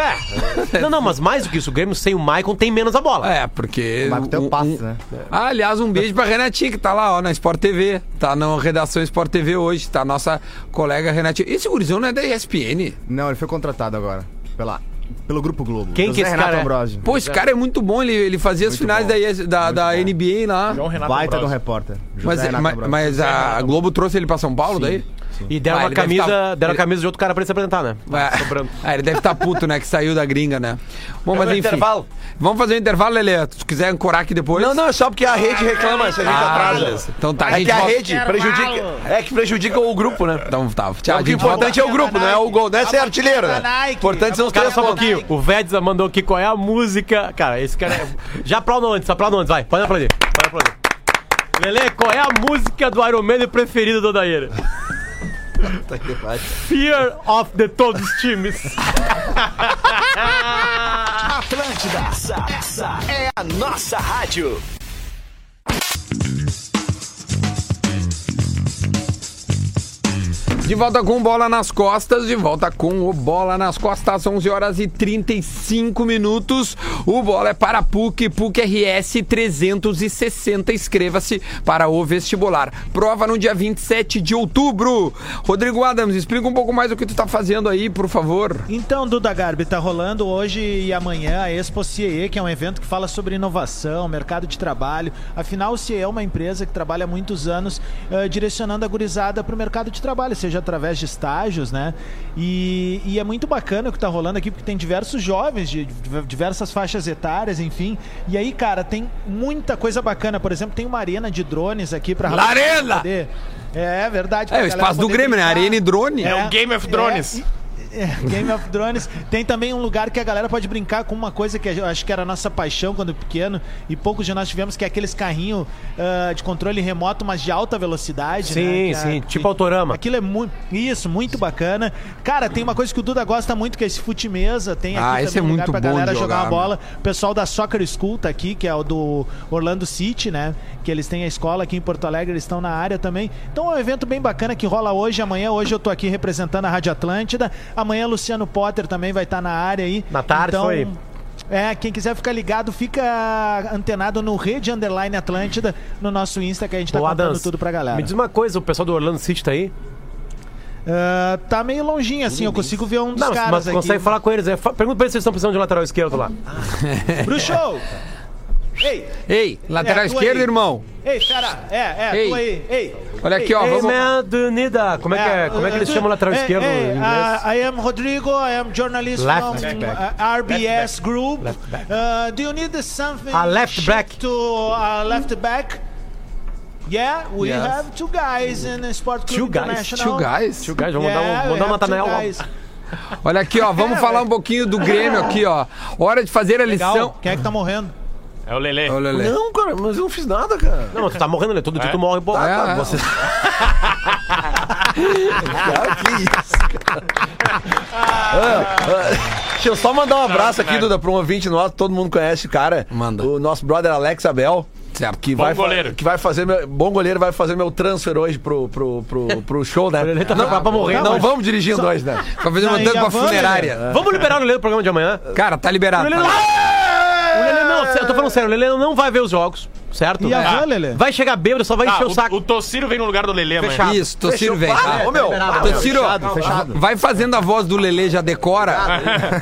É. Não, não, mas mais do que isso, o Grêmio sem o Maicon tem menos a bola. É, porque. O Marco tem o um- passe, um- né? Ah, aliás, um beijo pra Renatinha, que tá lá, ó, na Sport TV. Tá na redação Sport TV hoje. Tá a nossa colega Renatinha. Esse gurizão não é da ESPN. Não, ele foi contratado agora. Pela pelo Grupo Globo. Quem que esse Renato cara é? Ambrosio. Pô, esse cara é muito bom, ele, ele fazia as finais da, ES da, da NBA lá. João Renato Baita do Ambrosio. repórter. José Mas, Renato mas, mas a Globo trouxe ele pra São Paulo daí? E deram Ah, uma camisa, tá- deram a ele- camisa de outro cara pra ele se apresentar, né? É. Sobrando. Ah, ele deve estar puto, né? Que saiu da gringa, né? Bom, mas enfim. intervalo. Vamos fazer um intervalo, Lelê. Se tu quiser ancorar aqui depois. Não, não, é só porque a rede reclama se a gente Ah, atrasa. beleza. Então tá, a é gente que a volta- rede prejudica. É que prejudica o grupo, né? Então tá. Tchau, a o importante volta. é o grupo, não é o gol, não é ser artilheiro, né? Nike. Importante são os três só um pouquinho. O Vedza mandou aqui qual é a música. Cara, esse cara é. Já aplaudam antes, aplaudam antes, vai. Pode aplaudir. Pode aplaudir. Lele, qual é a música do Iron Man preferida do Odair? Fear of the Todos Times. Atlântida, essa, essa é a nossa rádio. De volta com bola nas costas, de volta com o bola nas costas, 11 horas e 35 minutos. O bola é para PUC, PUC RS 360. Inscreva-se para o vestibular. Prova no dia 27 de outubro. Rodrigo Adams, explica um pouco mais o que tu tá fazendo aí, por favor. Então, Duda Garbi, tá rolando hoje e amanhã a Expo CIE, que é um evento que fala sobre inovação, mercado de trabalho. Afinal, o CIE é uma empresa que trabalha há muitos anos eh, direcionando a gurizada para o mercado de trabalho, seja através de estágios, né? E, e é muito bacana o que tá rolando aqui, porque tem diversos jovens de diversas faixas etárias, enfim. E aí, cara, tem muita coisa bacana. Por exemplo, tem uma arena de drones aqui para Larena! É, é verdade. É, o espaço do Grêmio, né? brincar. Arena e drone. É o Game of Drones. e- é, Game of Thrones. Tem também um lugar que a galera pode brincar com uma coisa que eu acho que era a nossa paixão quando pequeno e poucos de nós tivemos, que é aqueles carrinhos ah, de controle remoto, mas de alta velocidade. Sim, né? É- sim, que- tipo Autorama. Aquilo é muito. Isso, muito bacana. Cara, tem uma coisa que o Duda gosta muito, que é esse fute mesa. Tem aqui Ah, também esse é um lugar muito pra bom galera jogar jogar, uma bola. O pessoal da Soccer School tá aqui, que é o do Orlando City, né? Que eles têm a escola aqui em Porto Alegre, eles estão na área também. Então é um evento bem bacana que rola hoje, amanhã. Hoje eu tô aqui representando a Rádio Atlântida. Amanhã Luciano Potter também vai estar na área aí. Na tarde, então, foi. É, quem quiser ficar ligado, fica antenado no Rede Underline Atlântida, no nosso Insta, que a gente tá Ô, contando Adams, tudo pra galera. Me diz uma coisa, o pessoal do Orlando City tá aí? Ah, tá meio longinho assim, eu consigo ver um dos Não, caras mas aqui. consegue falar com eles. É, pergunta pra eles se eles estão precisando de lateral esquerdo lá. Bruxo! Ei! Ei, lateral É, esquerdo, aí. irmão. Ei, fera! É, é, Ei. tu aí, ei! Olha aqui, ó. Ei, Vamos... man, do Nida. Como é que, é, como é que eles chamam o lateral esquerdo hey, em inglês? uh, I am Rodrigo, I am journalist Left from back. uh, RBS Group. Uh, do you need something A left back. to uh, left back? Yeah, we Yes. have two guys in the Sport Club Two guys? Two guys. Tio Guys, vamos Yeah, mandar um, mandar um have two Natanael lá. guys. Olha aqui, ó. Vamos falar um pouquinho do Grêmio aqui, ó. Hora de fazer a lição. Legal. Quem é que tá morrendo? É o Lelê. Ô, Lelê. Não, cara, mas eu não fiz nada, cara. Não, mas tu tá morrendo, né? Todo dia É? tu morre, pô. É, tá, é. você- Cara, que isso, cara. Ah, ah, Deixa eu só mandar um abraço aqui, Duda, pra um ouvinte nosso, todo mundo conhece o cara. Manda. O nosso brother Alex Abel. Certo. Que Bom vai, goleiro. que vai fazer meu, bom goleiro vai fazer meu transfer hoje pro, pro, pro, pro show, né? Tá preparado pra morrer. Não mas- vamos dirigindo hoje, né? Pra fazer Não, uma tanto a pra van, funerária. Vamos liberar o Lelê do programa de amanhã? Cara, tá liberado. O Lelê não... O Lelê não, eu tô falando sério, o Lelê não vai ver os jogos, certo? E a É. van, Lelê? Vai chegar bêbado, só vai Ah, encher o o, saco. o Tociro vem no lugar do Lelê amanhã. Fechado. Isso, Tociro vem. Para, ô, meu. Tociro, fechado, fechado. vai fazendo a voz do Lelê, já decora.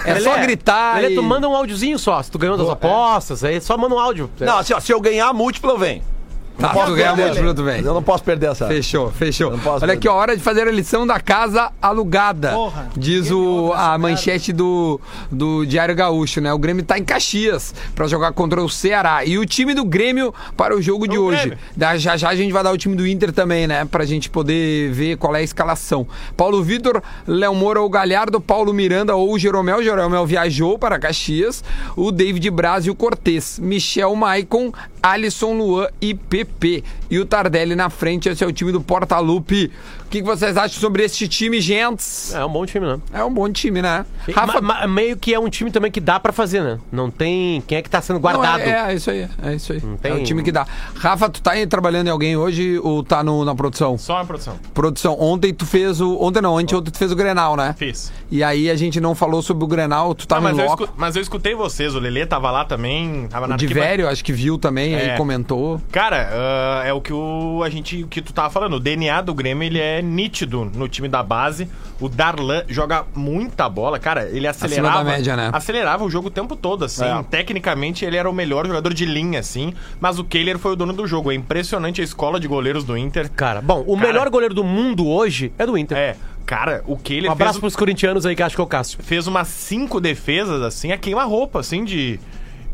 É só gritar Lelê, e... tu manda um áudiozinho só. Se tu ganhou das apostas, aí só manda um áudio. Não, assim, ó, se eu ganhar múltiplo, eu venho. Tá, posso tu ganha perder, muito minuto, vem. Eu não posso perder essa. Fechou, fechou. Não posso Olha aqui, perder. ó, hora de fazer a lição da casa alugada. Porra, diz o, over a manchete do, do Diário Gaúcho, né? O Grêmio tá em Caxias pra jogar contra o Ceará. E o time do Grêmio para o jogo de O hoje. Grêmio. Da, já já a gente vai dar o time do Inter também, né? Pra gente poder ver qual é a escalação. Paulo Vitor, Léo Moura ou Galhardo, Paulo Miranda ou Jeromel. Jeromel viajou para Caxias. O David Braz e o Cortez. Michel Maicon, Alisson Luan e PP. E o Tardelli na frente. Esse é o time do Portalupe. O que, que vocês acham sobre esse time, gentes? É um bom time, né? É um bom time, né? Rafa, meio que é um time também que dá pra fazer, né? Não tem. Quem é que tá sendo guardado? Não, é, é, é isso aí, é isso aí. tem- É o time que dá. Rafa, tu tá aí trabalhando em alguém hoje ou tá no, na produção? Só uma produção. Produção, ontem tu fez o. Ontem não, ontem, ontem tu fez o Grenal, né? Fiz. E aí a gente não falou sobre o Grenal, tu tava mas, em eu escu- mas eu escutei vocês, o Lelê tava lá também. Tava na O velho, acho que viu também, aí É. comentou. Cara, ah, é o que o, a gente, o que tu tava falando. O DNA do Grêmio, ele é é nítido no time da base. O Darlan joga muita bola, cara. Ele acelerava. da média, né? Acelerava o jogo o tempo todo, assim. É. Tecnicamente, ele era o melhor jogador de linha, assim. Mas o Kehler foi o dono do jogo. É impressionante a escola de goleiros do Inter. Cara, bom, o Cara. melhor goleiro do mundo hoje é do Inter. É, cara, o Kehler Um abraço fez, pros corintianos aí que acho que é o Cássio. fez umas cinco defesas, assim, a queima-roupa, assim, de.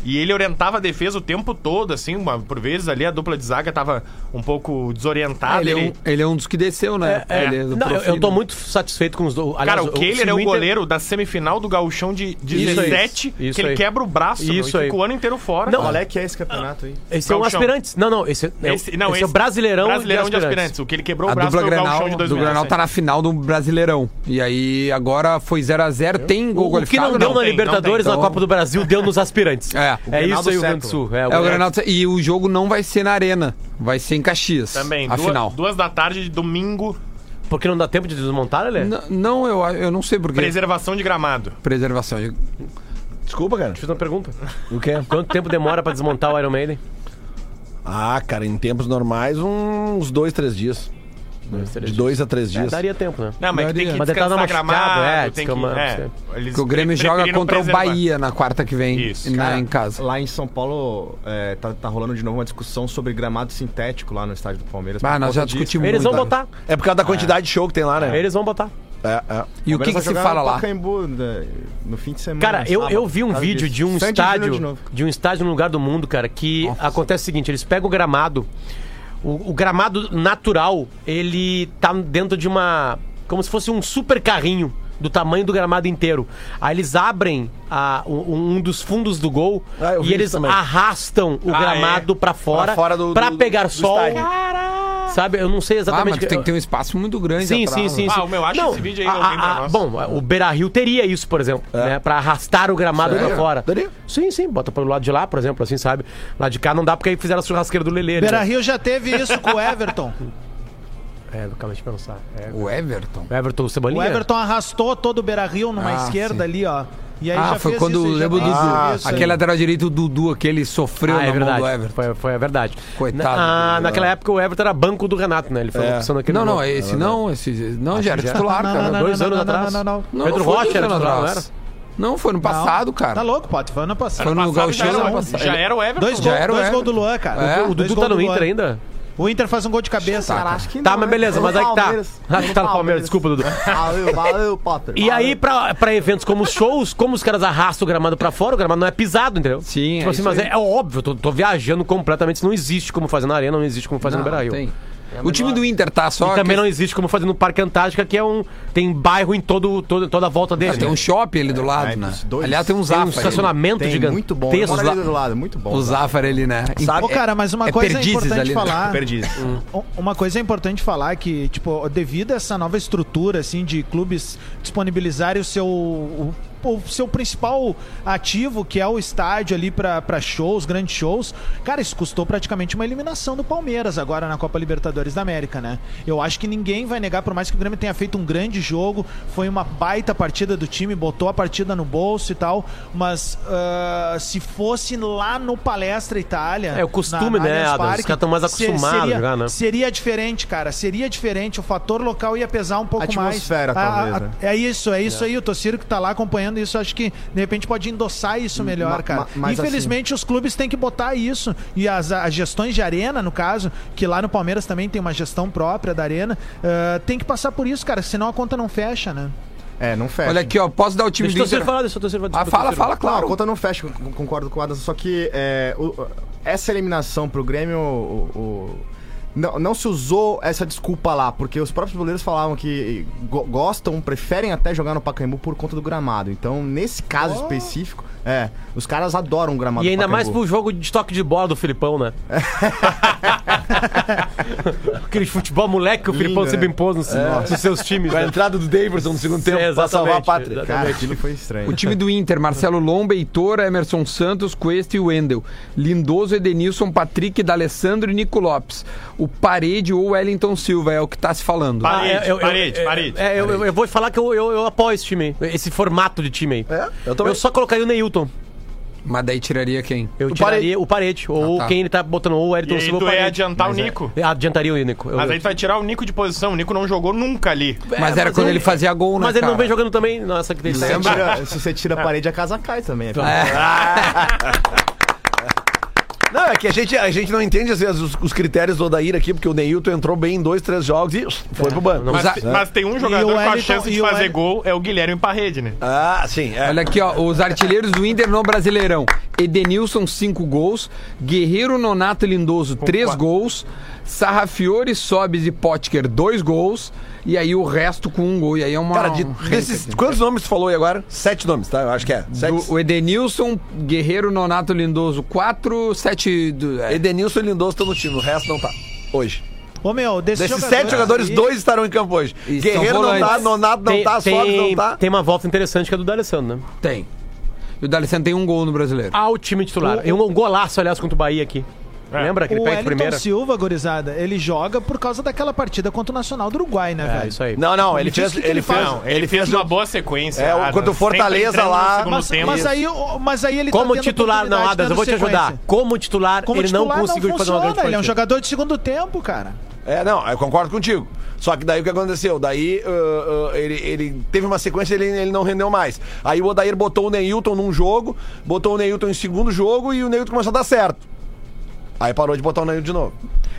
E ele orientava a defesa o tempo todo, assim, uma- por vezes ali a dupla de zaga tava um pouco desorientada. ele, é ele- um, ele é um dos que desceu, né? É, Ele do Não, eu, eu tô muito satisfeito com os dois. Cara, o Kehler é o Inter- goleiro da semifinal do gauchão de Isso aí. 17, Isso que ele aí. quebra o braço meu, Isso e aí. fica o ano inteiro fora. Não, Qual é que é esse campeonato aí? Esse é um Gauchão. aspirantes. Não, não, esse, é, Esse, não, esse, é o Brasileirão, Brasileirão de de aspirantes. aspirantes. O que ele quebrou A o braço dupla foi o Grenal, gauchão de do 2017. Grenal tá na final do Brasileirão. E aí agora foi 0x0, tem gol O, o que qualificado? não deu Não na Libertadores, não na. Copa do Brasil, deu nos aspirantes. É. É isso aí o Rio Grande do. Sul. É, É, o Grenal, e o jogo não vai ser na Arena, vai ser em Caxias. Também, a duas, final. duas da tarde de domingo, Porque não dá tempo de desmontar, Lelê? N- Não, eu, eu não sei porquê. preservação de gramado. Preservação. Desculpa, cara. Deixa eu fazer uma pergunta. O quê? Quanto tempo demora pra desmontar o Iron Maiden? Ah, cara, em tempos normais, uns dois, três dias. Três De dois a três É, dias. daria tempo, né? Não, mas tem que Mas ele tá descansar machucado, gramado, é, tem que... É, Porque o Grêmio joga contra o. Bahia na quarta que vem, Isso. na- Cara, em casa. Lá em São Paulo, é, tá, tá rolando de novo uma discussão sobre gramado sintético lá no estádio do Palmeiras. Ah, nós já discutimos Eles vão botar. É por causa da quantidade de show que tem lá, né? Eles vão botar. É, é. E o que, que se fala no lá? Pacaembu, né, no fim de semana. Cara, eu, eu vi um vídeo de um estádio, de um estádio num lugar do mundo, cara, que acontece o seguinte, eles pegam o gramado, o, o gramado natural, ele tá dentro de uma, como se fosse um super carrinho do tamanho do gramado inteiro. Aí eles abrem a- um, um dos fundos do gol Ah, e eles também. arrastam o Ah, gramado pra fora, Pra fora do- pegar do sol. estádio. Sabe, eu não sei Ah, exatamente. mas tu tem que ter um espaço muito grande Sim, atrás, sim, sim, né? sim. Ah, o meu, acha esse vídeo aí, a- alguém pra a- nós. Bom, o Beira Rio teria isso, por exemplo, né? Pra arrastar o gramado Sério? pra fora. Daria? Sim, sim, bota pelo lado de lá, por exemplo, assim, sabe? Lá de cá não dá porque aí fizeram a churrasqueira do Lelê. ali, Beira né? Rio já teve isso com o Everton. É, deixa eu pensar. É, O Everton. o Everton O Cebolinha. Everton arrastou todo o Beira Rio numa Ah, esquerda sim. ali, ó. E aí Ah, já foi fez quando isso, lembro do Dudu. isso, Aquele aí. lateral direito do Dudu, aquele sofreu Ah, é na mão do verdade. Everton. Foi, foi a verdade. Coitado Na, do- naquela época o Everton era banco do Renato, né? Ele foi É. opção naquele Não, não, esse não, esse não, já era titular, Não, cara. não, não, dois não, anos não, atrás. Não, não, não. Não, Pedro não Rocha dois era anos titular, não atrás. Não, foi no passado, cara. Tá louco, pode. Foi ano passado. Foi no Gauchão já era, o- passado. já era o Everton. Dois, Já gol, era o dois Everton. do Luan, cara. É. O Dois Dudu tá no. Inter ainda? O Inter faz um gol de cabeça. Cara, acho que Tá, não, mas né? beleza, mas no aí que tá. Ah, tu tá no Palmeiras, desculpa, Dudu. Valeu, valeu, Potter. E aí, pra, pra eventos como shows, como os caras arrastam o gramado pra fora, o gramado não é pisado, entendeu? Sim, Tipo é assim, mas é, é óbvio, tô, tô viajando completamente. Isso não existe como fazer na Arena, não existe como fazer no Não, Beira Rio. tem. O time do Inter tá só. E também que- não existe como fazer no Parque Antártica, que é um. Tem bairro em todo, todo, toda a volta dele. Ah, tem né? um shopping ali do lado, é, né? dois. Aliás, tem um Tem um Zafari. estacionamento Tem gigantesco. muito bom. Mora ali do lado, muito bom. O Zafari ali, né? Sabe- Ô, cara, mas uma é coisa Perdizes importante ali, né? falar. Perdi. Um- Uma coisa importante falar que, tipo, devido a essa nova estrutura, assim, de clubes disponibilizarem o seu. O, o seu principal ativo, que é o estádio ali pra pra shows, grandes shows, cara, isso custou praticamente uma eliminação do Palmeiras agora na Copa Libertadores da América, né? Eu acho que ninguém vai negar, por mais que o Grêmio tenha feito um grande jogo, foi uma baita partida do time, botou a partida no bolso e tal, mas ah, se fosse lá no Palestra Itália. É o costume, né, Allianz Adams? Os caras tão mais acostumados a seria, jogar, né? Seria diferente, cara. Seria diferente. O fator local ia pesar um pouco mais. Atmosfera, talvez, né? É isso, é isso aí. O Tociro que tá lá acompanhando isso, acho que de repente pode endossar isso melhor, ma- cara. ma- Infelizmente, os clubes têm que botar isso. E as, as gestões de arena, no caso, que lá no Palmeiras também tem uma gestão própria da arena, ah, tem que passar por isso, cara. Senão a conta não fecha, né? É, não fecha. Olha aqui, ó. Posso dar o time Deixa do Inter? falar, deixa o torcedor Ah, fala, fala, Claro, a claro. conta não fecha, eu concordo com o Adams, só que é, o- essa eliminação pro Grêmio, o- o- não, não se usou essa desculpa lá, porque os próprios goleiros falavam que go- gostam, preferem até jogar no Pacaembu por conta do gramado. Então, nesse caso específico, é, os caras adoram o gramado E ainda do mais pro jogo de toque de bola do Filipão, né? Aquele futebol moleque que o Lindo, Filipão né? sempre impôs nos, nos seus times. Com a né? entrada do Davidson no segundo tempo É, pra salvar a exatamente, pátria. exatamente. Cara, aquilo foi estranho. O time do Inter, Marcelo Lomba, Heitor, Emerson Santos, Cuesta e Wendel. Lindoso, Edenilson, Patrick, D'Alessandro e Nico Lopes. O Parede ou Wellington Silva é o que tá se falando. Parede, parede, é, parede. É, eu, eu- eu vou falar que eu, eu, eu apoio esse time aí, esse formato de time aí. É, eu também. Eu só colocaria o Neilton. Mas daí tiraria quem? Eu O tiraria o parede. Ou tá. quem ele tá botando, ou o Ayrton aí Silva ou tu o ia parede. adiantar o Mas é- Nico. É, Adiantaria o Nico. Eu- Mas aí tu vai tirar o Nico de posição. O Nico não jogou nunca ali. mas era quando ele fazia gol, né, Mas ele não cara? vem jogando também. Nossa, que delícia. se você tira a parede, a casa cai também. É. Não, é que a gente, a gente não entende às vezes os, os critérios do Odair aqui, porque o Neilton entrou bem em dois, três jogos e foi pro banco. Mas, Usa- mas tem um jogador com a Wellington- chance de o fazer Wellington- gol, é o Guilherme Parrede, né? Ah, sim. É. Olha aqui, ó, os artilheiros do Inter no Brasileirão. Edenilson, 5 gols. Guerreiro Nonato Lindoso, 3 quatro. gols. Sarrafiore, Sobis e Potker, 2 gols. E aí o resto com um gol. E aí é uma. Cara, de, um desses, quantos nomes tu falou aí agora? Sete nomes, tá? Eu acho que é. Sete. Do- o Edenilson, Guerreiro Nonato Lindoso, 4, 7. Do, é. Edenilson e Lindoso estão no time, o resto não tá. Hoje. Ô, meu, desses, Desses sete jogadores, aí- dois estarão em campo hoje. Guerreiro não tá. Nonato não tem, tá, tem, não tá. tem uma volta interessante que é do D'Alessandro, né? Tem. E o D'Alessandro tem um gol no brasileiro. Ao time titular. E um golaço, aliás, contra o Bahia aqui. Lembra que ele O pega Wellington primeira? Silva, gorizada, ele joga por causa daquela partida contra o Nacional do Uruguai, né, É, velho? isso aí. Não, não, ele fez. o que Ele ele fez. faz. Não, ele, fez uma boa sequência. É, o- contra o Fortaleza lá- segundo Mas, tempo. mas aí, o- mas aí ele tá Como tendo titular, não, Adas, eu vou te ajudar. Como titular, Como ele titular, não conseguiu fazer uma grande Ele é um jogador de segundo tempo, cara. É, não, eu concordo contigo. Só que daí o que aconteceu? Daí uh, uh, ele, ele teve uma sequência e ele, ele não rendeu mais. Aí o Odair botou o Neilton num jogo, botou o Neilton em segundo jogo e o Neilton começou a dar certo. Aí parou de botar o Neilton de novo.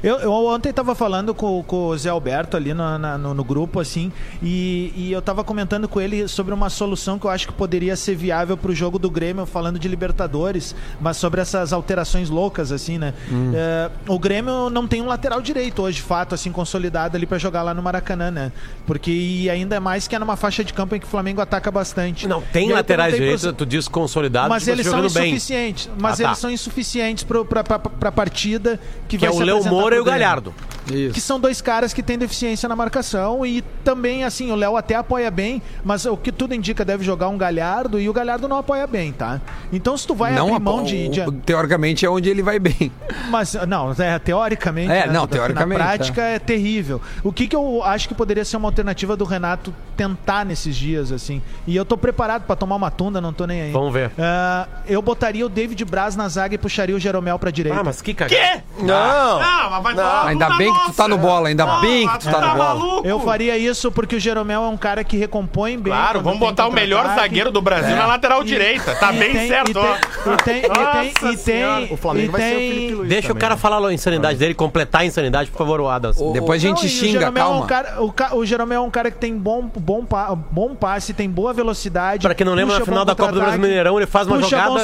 Eu, eu ontem tava falando com, com o Zé Alberto ali na- na- no, no grupo, assim, e, e eu tava comentando com ele sobre uma solução que eu acho que poderia ser viável pro jogo do Grêmio, falando de Libertadores, mas sobre essas alterações loucas, assim, né? É, o Grêmio não tem um lateral direito hoje, de fato, assim, consolidado ali pra jogar lá no Maracanã, né? Porque e ainda mais que é numa faixa de campo em que o Flamengo ataca bastante. Não, tem aí laterais direitos, pros- tu diz consolidados, mas tipo, eles são jogando bem. insuficientes. Mas Ah, tá. eles são insuficientes pra, pra partida que, Que é vai o Léo apresentar Moura e pro o Grêmio. Galhardo. Que são dois caras que têm deficiência na marcação e também, assim, o Léo até apoia bem, mas o que tudo indica deve jogar um Galhardo e o Galhardo não apoia bem, tá? Então se tu vai não abrir a- mão de... de- Teoricamente é onde ele vai bem. mas, não, é, teoricamente. É, né, não, teoricamente, Na prática é. terrível. O que, que eu acho que poderia ser uma alternativa do Renato tentar nesses dias, assim? E eu tô preparado pra tomar uma tunda, não tô nem aí. Vamos ver. Ah, eu botaria o David Braz na zaga e puxaria o Jeromel pra direita. Ah, mas que cagada. Não! Ah, mas vai falar Ainda da bem que tu tá no nossa. bola, ainda Ah, bem que tu tá no bola. maluco? Eu faria isso porque o Jeromel é um cara que recompõe bem. Claro, vamos botar o melhor zagueiro do Brasil na lateral E- direita. Tá bem tem- certo, e ó. tem- E tem, e tem, Nossa e Senhora. tem, O Flamengo vai ser o tem- Felipe Luiz Deixa o cara né? falar a insanidade dele, completar a insanidade, por favor, o Adams. Depois a gente Não, o xinga, é um calma. cara- o, Jeromel é um cara que tem bom, bom, pa- bom passe, tem boa velocidade. Pra quem não lembra, na final da Copa do Brasil Mineirão, ele faz uma jogada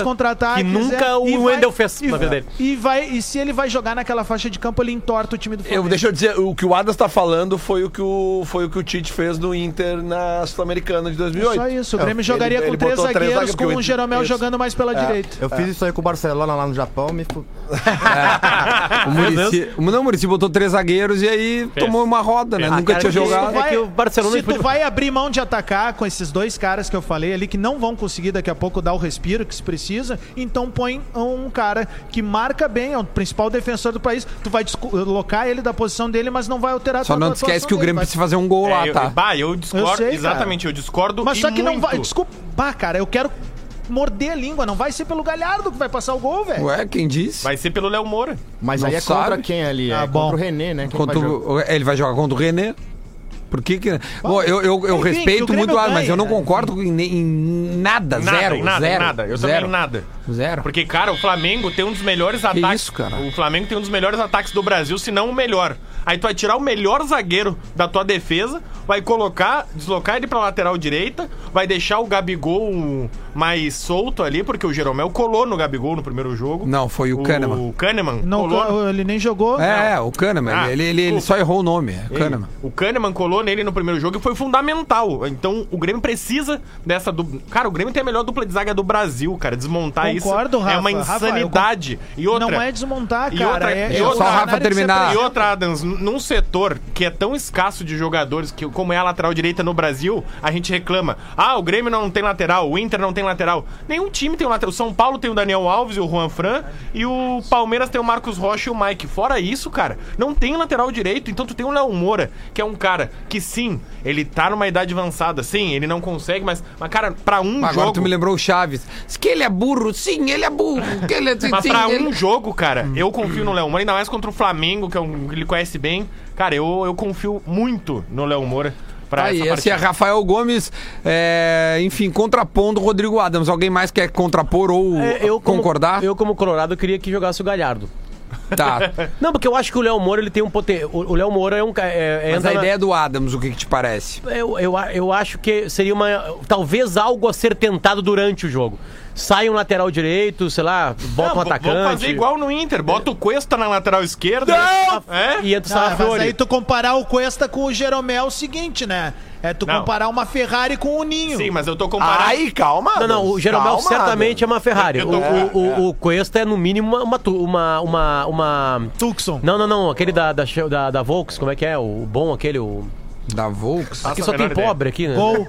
que nunca é, o Wendel fez na vida dele. E, vai, e se ele vai jogar naquela faixa de campo, ele entorta o time do Eu, deixa eu dizer, o que o Adas tá falando foi o que o, foi o que o Tite fez no Inter na Sul-Americana de 2008. Só isso, o É, Grêmio ele- jogaria ele com três botou zagueiros, zagueiros, porque com o Jeromel isso. jogando mais pela É. direita. Eu fiz isso aí com o Barcelona lá no Japão, me fu... O Muricy, não, o Muricy botou três zagueiros e aí tomou uma roda, né? Nunca cara, tinha que- jogado. é que o Barcelona se tu podia- vai abrir mão de atacar com esses dois caras que eu falei ali, que não vão conseguir daqui a pouco dar o respiro que se precisa, então põe um cara que marca bem, é o principal defensor do país. Tu vai deslocar ele da posição dele, mas não vai alterar Só não esquece que o dele, Grêmio vai- precisa fazer um gol É, lá, eu, tá? bah, eu discordo. Eu sei, exatamente, eu discordo. Mas só que não muito. vai. Desculpa, cara, eu quero morder a língua, não vai ser pelo Galhardo que vai passar o gol, velho. Ué, quem disse? Vai ser pelo Léo Moura. Mas Não aí é sabe? contra quem ali? Ah, é bom. contra o René, né? Quem Contra vai o- ele vai jogar contra o René. Por que que... Bom, eu, eu, eu enfim, que respeito muito o Adas, mas eu não ganha. concordo em, em nada, Nada, zero, em nada, zero. nada. Eu zero. também nada. Zero. Porque, cara, o Flamengo tem um dos melhores ataques. isso, cara? O Flamengo tem um dos melhores ataques do Brasil, se não o melhor. Aí tu vai tirar o melhor zagueiro da tua defesa, vai colocar, deslocar ele pra lateral direita, vai deixar o Gabigol mais solto ali, porque o Jeromel colou no Gabigol no primeiro jogo. Não, foi o Kahneman. O Kahneman Não, colou. no- ele nem jogou. É, o Kahneman. Ah, ele, ele, ele só errou o nome. É Ele- Kahneman. O Kahneman colou nele no primeiro jogo e foi fundamental. Então o Grêmio precisa dessa dupla. Cara, o Grêmio tem a melhor dupla de zaga do Brasil, cara. Desmontar Concordo, isso é uma Rafa. Rafa, eu insanidade. e outra. Não é desmontar, e cara. outra- é, e é outra- o Só o Rafa terminar. E outra, Adams, num setor que é tão escasso de jogadores que, como é a lateral direita no Brasil, a gente reclama. Ah, o Grêmio não tem lateral, o Inter não tem lateral. Nenhum time tem um lateral. O São Paulo tem o Daniel Alves e o Juan Fran, e o Palmeiras tem o Marcos Rocha e o Mike. Fora isso, cara, não tem lateral direito. Então tu tem o Léo Moura, que é um cara que sim, ele tá numa idade avançada, sim, ele não consegue, mas, mas cara, pra um Agora jogo. tu me lembrou o Chaves. Diz que ele é burro, sim, ele é burro. Que ele é, Mas sim, pra ele- um jogo, cara, eu confio no Léo Moura, ainda mais contra o Flamengo, que é um que ele conhece bem. Cara, eu, eu confio muito no Léo Moura pra Aí, essa esse é. Rafael Gomes, é, enfim, contrapondo o Rodrigo Adams. Alguém mais quer contrapor ou É, eu como, concordar? Eu, como Colorado, queria que jogasse o Galhardo. Tá. Não, porque eu acho que o Léo Moura ele tem um potencial. O Léo Moura é um. É, é Mas a entra na- ideia do Adams, o que, que te parece? Eu, eu, eu acho que seria uma. Talvez algo a ser tentado durante o jogo. Sai um lateral direito, sei lá, bota Não, um atacante. Vamos fazer igual no Inter. Bota o Cuesta na lateral esquerda. É? E entra o mas aí tu comparar o Cuesta com o Jeromel é o seguinte, né? É tu Não. comparar uma Ferrari com o Ninho. Sim, mas eu tô comparando. Ai, calma. Não, não, o Jeromel calma, certamente é Adams. uma Ferrari. Eu tô- o, o, o Cuesta é no mínimo uma. uma, uma, uma- Tucson. Não, não, não. Aquele da, da, da, da Volks, como é que é? O bom, aquele. O... Da Volks? Aqui só tem ideia. pobre aqui, né? Gol.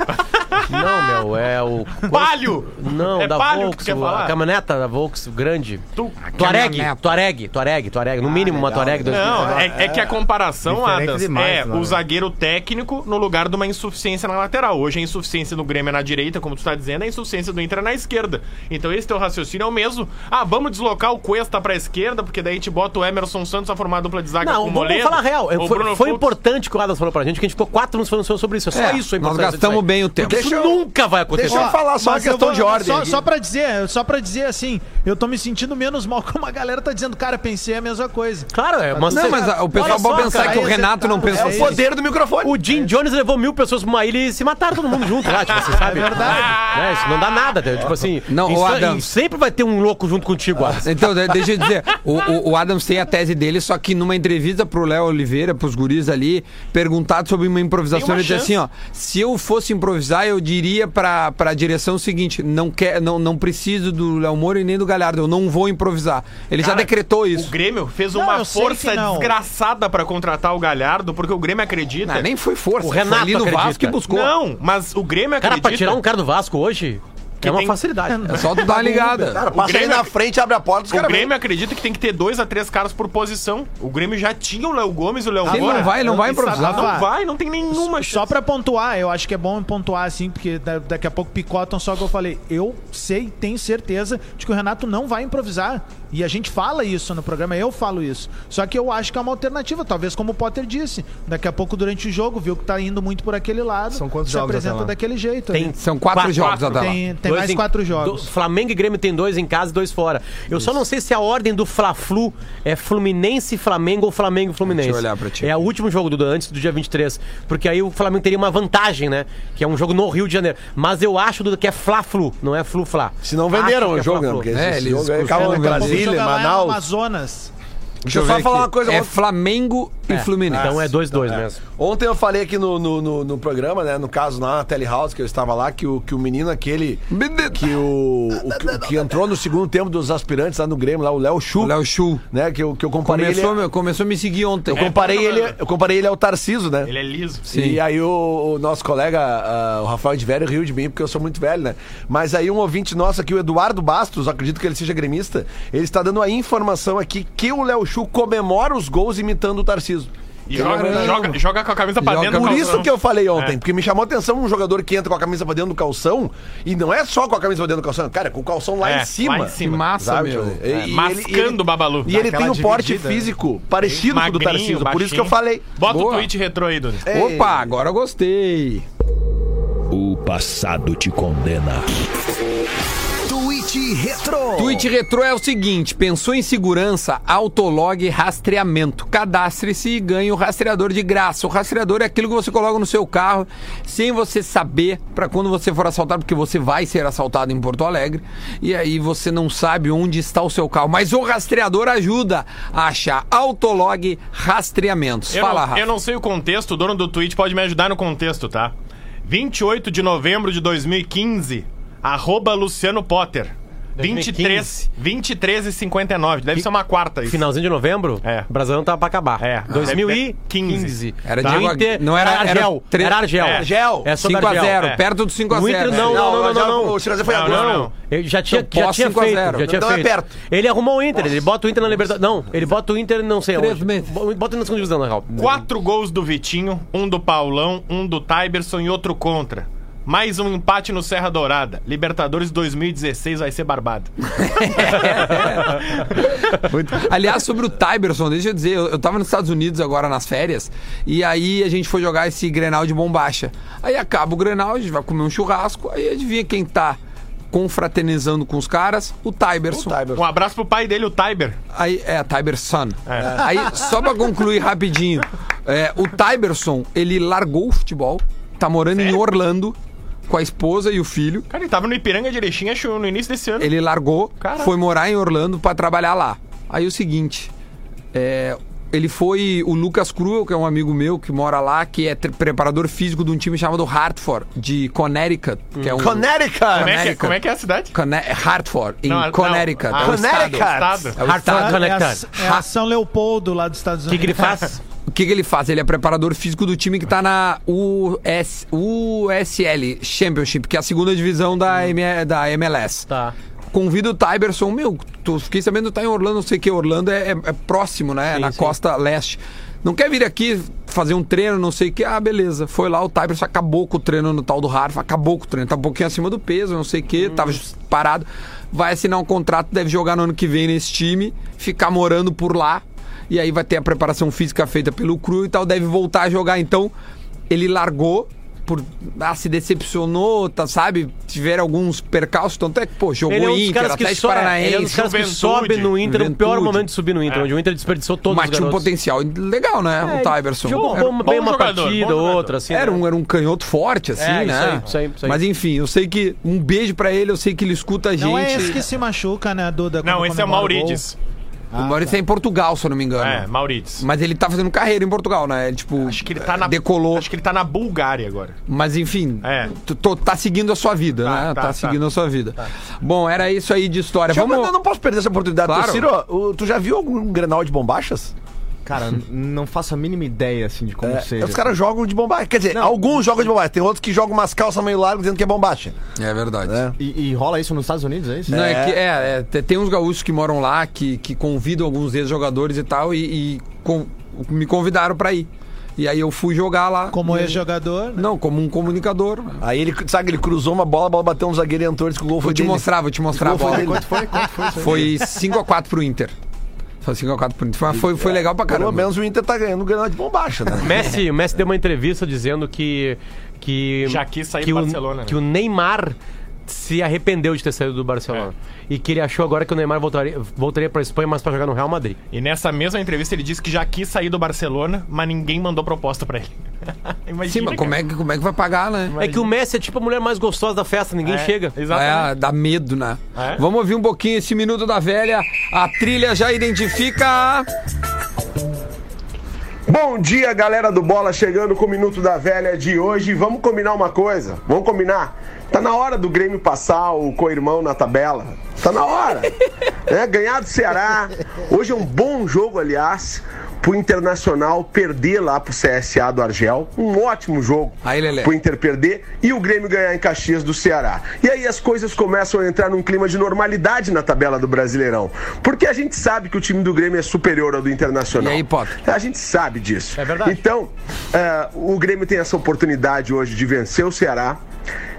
Não, meu, é o. Palio! Não, É da palio que Volks, tu quer falar? a caminhoneta da Volks grande. Tu- Tuareg, caminhoneta. Tuareg, Tuareg, Tuareg. No mínimo uma legal, Tuareg. 2019. Não, é, é que a comparação, Diferente Adams, demais, é né? o zagueiro técnico no lugar de uma insuficiência na lateral. Hoje a insuficiência do Grêmio é na direita, como tu tá dizendo, a insuficiência do Inter é na esquerda. Então esse teu raciocínio é o mesmo. Ah, vamos deslocar o Cuesta pra esquerda, porque daí a gente bota o Emerson Santos a formar a dupla de zaga Não, com o vamos Moledo. falar real. Foi, Bruno foi Fux. importante que o Adams falou pra gente, que a gente ficou quatro anos falando sobre isso. É só É, isso a nós gastamos bem o tempo. Porque isso eu- nunca vai acontecer. Deixa eu falar só uma questão vou- de ordem. Só, só pra dizer, só pra dizer assim, eu tô me sentindo menos mal como a galera tá dizendo, cara, pensei a mesma coisa. Claro, é. Mas Não, você- mas a- o pessoal pode só, pensar cara, que o Renato não tá- pensou é O isso. poder do microfone. O Jim Jones levou mil pessoas pra uma ilha e se mataram todo mundo junto lá, tipo, você sabe? É verdade. Né, isso não dá nada, tipo assim. Não, isso- o Adams- e sempre vai ter um louco junto contigo, Adams. Então, de- deixa eu dizer, o, o, o Adams tem a tese dele, só que numa entrevista pro Léo Oliveira, pros guris ali, perguntado sobre uma improvisação, ele disse assim, ó, se eu fosse improvisar, eu diria pra, pra direção o seguinte, não, quer, não, não preciso do Léo Moura e nem do Galhardo, eu não vou improvisar. Ele já Cara, decretou O isso. Grêmio fez Não, uma força que não. desgraçada pra contratar o Galhardo, porque o Grêmio acredita. Ah, nem foi força, O Renato foi ali no acredita. Vasco e buscou. Não, mas o Grêmio Cara, acredita. pra tirar um cara do Vasco hoje, Que é uma tem- facilidade. É só tu dar uma ligada. Cara, passa Grêmio- aí na frente, abre a porta, os O Grêmio acredita que tem que ter dois a três caras por posição. O Grêmio já tinha o Léo Gomes e o Léo Moura. não vai, não vai improvisar. Não vai, não tem nenhuma chance. Só pra pontuar, eu acho que é bom pontuar assim, porque da- daqui a pouco picotam só o que eu falei. Eu sei, tenho certeza de que o Renato não vai improvisar. E a gente fala isso no programa, eu falo isso. Só que eu acho que é uma alternativa, talvez como o Potter disse. Daqui a pouco, durante o jogo, viu que tá indo muito por aquele lado. São quantos se jogos apresenta até lá? daquele jeito. Tem ali. São quatro, Quatro, jogos quatro. até lá. Tem, tem mais em- quatro do- jogos. Flamengo e Grêmio tem dois em casa e dois fora. Eu só não sei se a ordem do Fla-Flu é Fluminense Flamengo ou Flamengo Fluminense. Deixa eu olhar pra ti. É o último jogo do antes do dia 23. Porque aí o Flamengo teria uma vantagem, né? Que é um jogo no Rio de Janeiro. Mas eu acho Duda, que é Fla-Flu, não é Flu-Fla. Se não venderam Acho o é jogo, né? Fla-Flu. Porque É, eles jogo costumam acaba em Manaus. Amazonas. Deixa eu ver só aqui. falar uma coisa. É Flamengo e Fluminense. Então é 2-2 mesmo. Ontem eu falei aqui no, no, no, no programa, né? No caso lá na Telehouse, que eu estava lá, que o, que o menino aquele. Que o, o que, o que entrou no segundo tempo dos aspirantes lá no Grêmio, lá, o Léo Chu. O Léo Chu. Né? Que eu, que eu comparei Começou, ele. meu, começou a me seguir ontem. Eu comparei, É, ele, eu comparei ele ao Tarciso, né? Ele é liso. Sim. E aí o, o nosso colega, ah, o Rafael de Velho, riu de mim, porque eu sou muito velho, né? Mas aí um ouvinte nosso aqui, o Eduardo Bastos, acredito que ele seja gremista, ele está dando a informação aqui que o Léo Chu comemora os gols imitando o Tarciso. E joga, joga, joga com a camisa pra Joga dentro Por isso que eu falei ontem, É. porque me chamou a atenção um jogador que entra com a camisa pra dentro do calção, e não é só com a camisa pra dentro do calção, cara, com o calção lá É, em cima. lá em cima. Que massa, Sabe, meu. José? É, E- mascando o Babalu. E ele tem um aquela porte dividida, físico parecido com o do Tarcísio, por isso que eu falei. Bota Boa. o tweet retrô aí, Duda. Opa, agora eu gostei. O passado te condena. Retro. Tweet retrô é o seguinte: pensou em segurança, autolog rastreamento. Cadastre-se e ganhe o rastreador de graça. O rastreador é aquilo que você coloca no seu carro sem você saber para quando você for assaltado, porque você vai ser assaltado em Porto Alegre e aí você não sabe onde está o seu carro. Mas o rastreador ajuda a achar autolog rastreamentos. Eu, Fala, não, Rafa. eu não sei o contexto, o dono do tweet pode me ajudar no contexto, tá? 28 de novembro de 2015, arroba Luciano Potter. 23, 23 e 59. Deve ser uma quarta isso. Finalzinho de novembro, É. o Brasileirão tava pra acabar. É. 2015. Era Tá. Diego Inter, não era- Argel. tre- Era Argel. É. Argel. É sobre 5x0, Argel. é. perto do 5x0. No Inter, não, Não, não, não, não, não. o 5x0 foi Não, agora. não, não. Ele já tinha, Então, já pós tinha 5 a feito. 0. Já tinha Então é feito. perto. Ele arrumou o Inter, ele bota o Inter na Libertadores. Não, ele bota o Inter não sei Três onde. meses. Bota na segunda divisão, na real. Quatro gols do Vitinho, um do Paulão, um do Tyberson e outro contra. Mais um empate no Serra Dourada. Libertadores 2016 vai ser barbado. Aliás, sobre o Tyberson, deixa eu dizer, eu, eu tava nos Estados Unidos agora nas férias, e aí a gente foi jogar esse Grenal de bombacha. Aí acaba o Grenal, a gente vai comer um churrasco, aí adivinha quem tá confraternizando com os caras? O Tyberson. Um abraço pro pai dele, o Tyber. Aí, é, Tyberson. Aí, só pra concluir rapidinho, é, o Tyberson, ele largou o futebol, tá morando em Orlando com a esposa e o filho. Cara, ele tava no Ipiranga de Erechim, acho, no início desse ano. Ele largou, Caraca. foi morar em Orlando pra trabalhar lá. Aí o seguinte, é, ele foi o Lucas Cruel, que é um amigo meu que mora lá, que é preparador físico de um time chamado Hartford, de Connecticut, que é um Connecticut. Como é, que, América. como é que é a cidade? Conne- Hartford, em Não, não. Connecticut. Ah, é o estado. Connecticut. Estado. É o estado. É, a, é a São Leopoldo lá dos Estados O que, Unidos. que ele faz? O que, que ele faz? Ele é preparador físico do time que tá na US, USL Championship, que é a segunda divisão da, M- da MLS. Tá. Convido o Tyberson, meu, tu, fiquei sabendo que tá em Orlando, não sei o que, Orlando é, é- é próximo, né? Sim, na sim. costa leste. Não quer vir aqui fazer um treino, não sei o que. Ah, beleza. Foi lá, o Tyberson acabou com o treino no tal do Harvard, acabou com o treino. Tá um pouquinho acima do peso, não sei o que, tava parado. Vai assinar um contrato, deve jogar no ano que vem nesse time, ficar morando por lá. E aí vai ter a preparação física feita pelo Cru e tal, deve voltar a jogar. Então, ele largou por ah, se decepcionou, tá, sabe? Tiveram alguns percalços, tanto é que, pô, jogou Ele é um Inter, caras que Atlético sobe. Paranaense. Ele é um dos caras que Juventude. sobe no Inter, o pior Juventude. momento de subir no Inter, É. onde o Inter desperdiçou todos Mas os tinha um potencial legal, né? o Tyberson. Jogou Era, bom, bem bom uma jogador, partida, outra, assim. era né? um, era um canhoto forte, assim, É, isso né? aí, isso aí, isso aí. Mas enfim, eu sei que. Um beijo pra ele, eu sei que ele escuta a gente. Não é esse que se machuca, né, Duda? Não, esse é o comemora Maurides. O Maurício é em Portugal, se eu não me engano. É, Maurides. Mas ele tá fazendo carreira em Portugal, né? Ele, Tipo, Acho que ele tá na. decolou. Acho que ele tá na Bulgária agora. Mas enfim, É. tu- tá seguindo a sua vida, Tá, né? tá, Tá, tá. seguindo a sua vida. Bom, era isso aí de história. Deixa eu- Vamos. Eu não posso perder essa oportunidade. Claro. Ciro, tu já viu algum Grenal de bombachas? Cara, não faço a mínima ideia, assim, de como É, seja. os caras jogam de bombacha. Quer dizer, alguns jogam de bombacha. Tem outros que jogam umas calças meio largas dizendo que é bombacha. É verdade. né? E, e rola isso nos Estados Unidos, é isso? Não, é, É. que é, é, te- tem uns gaúchos que moram lá que, que convidam alguns ex-jogadores e tal, e, e com- me convidaram pra ir. E aí eu fui jogar lá. Como E- ex-jogador. né? Não, como um comunicador. Aí ele, sabe, ele cruzou uma bola, a bola bateu um zagueiro e entrou, disse que o gol Vou foi te dele. mostrar, vou te mostrar a Gol foi. Quanto foi? Quanto? Foi 5x4 pro Inter. Foi 5x4 pro Inter. Foi, foi, foi legal pra Pelo caramba. menos o Inter tá ganhando o Grenal de bombacha, né? O Messi, o Messi deu uma entrevista dizendo que. que Já quis sair que do o, Barcelona, né? Que o Neymar se arrependeu de ter saído do Barcelona. E que ele achou agora que o Neymar voltaria, voltaria pra Espanha, mas pra jogar no Real Madrid. E nessa mesma entrevista ele disse que já quis sair do Barcelona, mas ninguém mandou proposta pra ele. Imagina. Sim, mas como é, que, como é que vai pagar, né? É que o Messi é tipo a mulher mais gostosa da festa, ninguém É, chega. Exatamente. É, dá medo, né? É? Vamos ouvir um pouquinho esse Minuto da Velha. A trilha já identifica. Bom dia, galera do Bola, chegando com o Minuto da Velha de hoje. Vamos combinar uma coisa? Vamos combinar? Tá na hora do Grêmio passar o co-irmão na tabela. Tá na hora. É, ganhar do Ceará. Hoje é um bom jogo, aliás, pro Internacional perder lá pro CSA do Argel. Um ótimo jogo Aí, Lelé. pro Inter perder e o Grêmio ganhar em Caxias do Ceará. E aí as coisas começam a entrar num clima de normalidade na tabela do Brasileirão. Porque a gente sabe que o time do Grêmio é superior ao do Internacional. E aí, Potter? A gente sabe disso. É verdade. Então, é, o Grêmio tem essa oportunidade hoje de vencer o Ceará,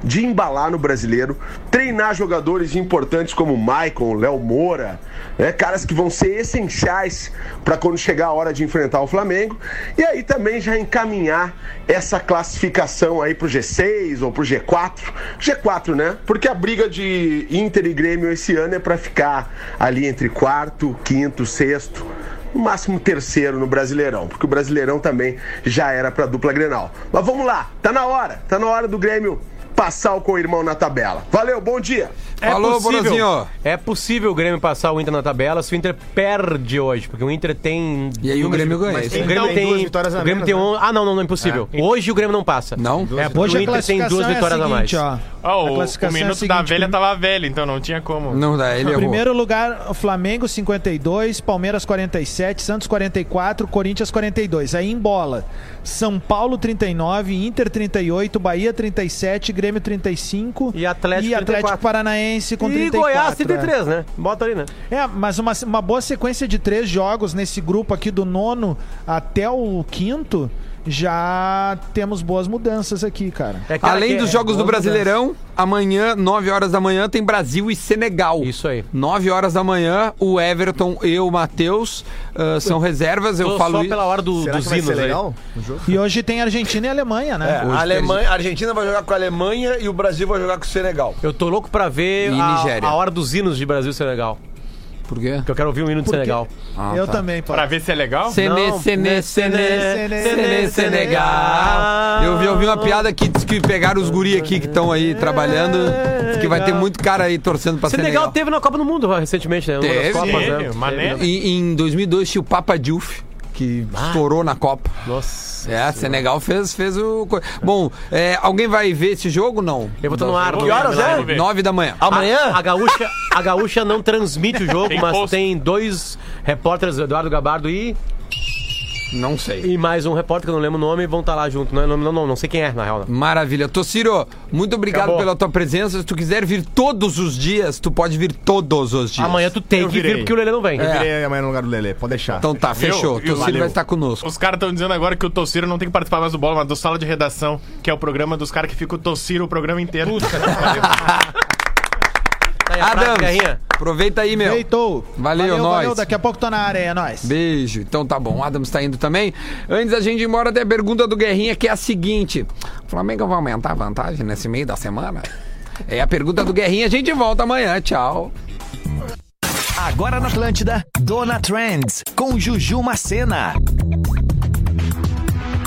de embalar no brasileiro, treinar jogadores importantes como o Maicon, o Léo Moura, né, caras que vão ser essenciais para quando chegar a hora de enfrentar o Flamengo. E aí também já encaminhar essa classificação aí pro G6 ou pro G4. G4, né? Porque a briga de Inter e Grêmio esse ano é para ficar ali entre quarto, quinto, sexto no máximo terceiro no Brasileirão, porque o Brasileirão também já era para dupla Grenal. Mas vamos lá, tá na hora, tá na hora do Grêmio passar o co-irmão na tabela. Valeu, bom dia. Falou, Borazinho. É possível o Grêmio passar o Inter na tabela se o Inter perde hoje, porque o Inter tem. E aí o Grêmio ganha, Mas O. Grêmio Tem tem. duas vitórias a o Grêmio tem né? um. Ah, não, não, não, impossível. Hoje o Grêmio não passa. Não? É, Hoje o Inter tem duas classificação é a vitórias a mais. seguinte, ó. Ah, o, o classificação é a minuto seguinte, da velha prim- tava velho, então não tinha como. Não dá, ele errou. Primeiro lugar, o Flamengo 52, Palmeiras 47, Santos 44, Corinthians 42. Aí em bola, São Paulo 39, Inter 38, Bahia 37, Grêmio 35 E Atlético e Atlético 34. Paranaense com e 34. Goiás é. 33, né? Bota ali, né? É, mas uma, uma boa sequência de três jogos nesse grupo aqui do nono até o quinto, já temos boas mudanças aqui, cara. É Além que- dos jogos do Brasileirão, amanhã, 9 horas da manhã, tem Brasil e Senegal. Isso aí. 9 horas da manhã, o Everton e o Matheus ah, são reservas. Eu Tô falo só pela hora do, Será dos que vai hinos ser aí. E hoje tem Argentina e Alemanha, É, né? Hoje a, Alemanha, a Argentina vai jogar com a Alemanha e o Brasil vai jogar com o Senegal. Eu tô louco pra ver E a, Nigéria. a hora dos hinos de Brasil e Senegal. Por quê? Porque eu quero ouvir o hino de? Senegal. Ah, Eu tá. também, pô. Pra ver se é legal? Sene, Sene, Sene, Sene, Sene, Senegal. Eu vi, eu vi uma piada que diz que pegaram os guri aqui que estão aí trabalhando. Diz que vai ter muito cara aí torcendo pra Senegal Senegal. teve na Copa do Mundo recentemente, né? Uma das Teve. Copas, né? Mané. Teve, né? E, em 2002 tinha o Papa Diouf, que estourou na Copa. Nossa. É, Senegal fez, fez o. Bom, é, alguém vai ver esse jogo não? Eu vou estar no ar. Que horas é? no- ver. 9 da manhã. Amanhã? A, a gaúcha, a gaúcha não transmite o jogo, Tem mas post. tem dois repórteres, Eduardo Gabardo e, Não sei. e mais um repórter que eu não lembro o nome, vão estar lá junto. Não, não, não, não, não sei quem é, na real. Não. Maravilha. Tociro, muito obrigado Acabou. pela tua presença. Se tu quiser vir todos os dias, tu pode vir todos os dias. Amanhã tu tem Eu que vir virei. porque o Lelê não vem. É. Eu virei amanhã no lugar do Lelê, pode deixar. Então tá, fechou. Viu? Tociro Valeu. vai estar conosco. Os caras estão dizendo agora que o Tossiro não tem que participar mais do bola, mas do sala de redação, que é o programa dos caras que fica o Tossiro o programa inteiro. Tá aí a frase, Adams, Guerrinha. Aproveita aí, meu. Feitou. Valeu, nós. Daqui a pouco tô na área, é nóis. Beijo. Então tá bom. O Adams tá indo também. Antes da gente ir embora, tem a pergunta do Guerrinha, que é a seguinte: O Flamengo vai aumentar a vantagem nesse meio da semana? É a pergunta do Guerrinha. A gente volta amanhã. Tchau. Agora na Atlântida, Dona Trends, com Juju Macena.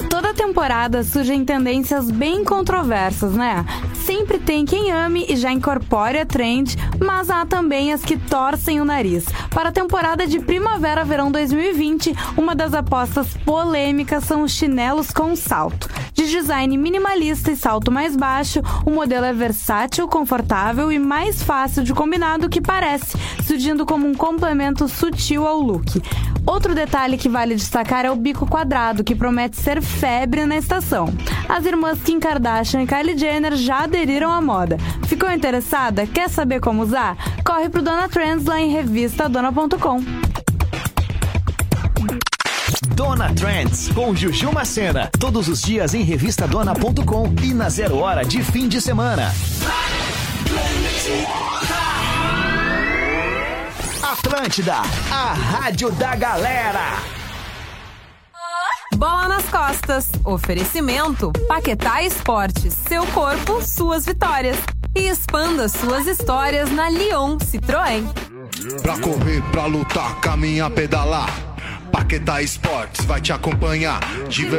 Toda temporada surgem tendências bem controversas, né? Sempre tem quem ame e já incorpore a trend, mas há também as que torcem o nariz. Para a temporada de Primavera-Verão 2020, uma das apostas polêmicas são os chinelos com salto. De design minimalista e salto mais baixo, o modelo é versátil, confortável e mais fácil de combinar do que parece, surgindo como um complemento sutil ao look. Outro detalhe que vale destacar é o bico quadrado, que promete ser febre na estação. As irmãs Kim Kardashian e Kylie Jenner já aderiram à moda. Ficou interessada? Quer saber como usar? Corre pro Dona Trends lá em revistadona.com. Dona Trends, com Juju Macena. Todos os dias em revistadona.com e na zero hora de fim de semana. Atlântida, a rádio da galera. Bola nas costas. Oferecimento Paquetá Esportes. Seu corpo, suas vitórias. E expanda suas histórias na Lyon Citroën. Pra correr, pra lutar, caminhar, pedalar. Paquetá Esportes vai te acompanhar. Diversão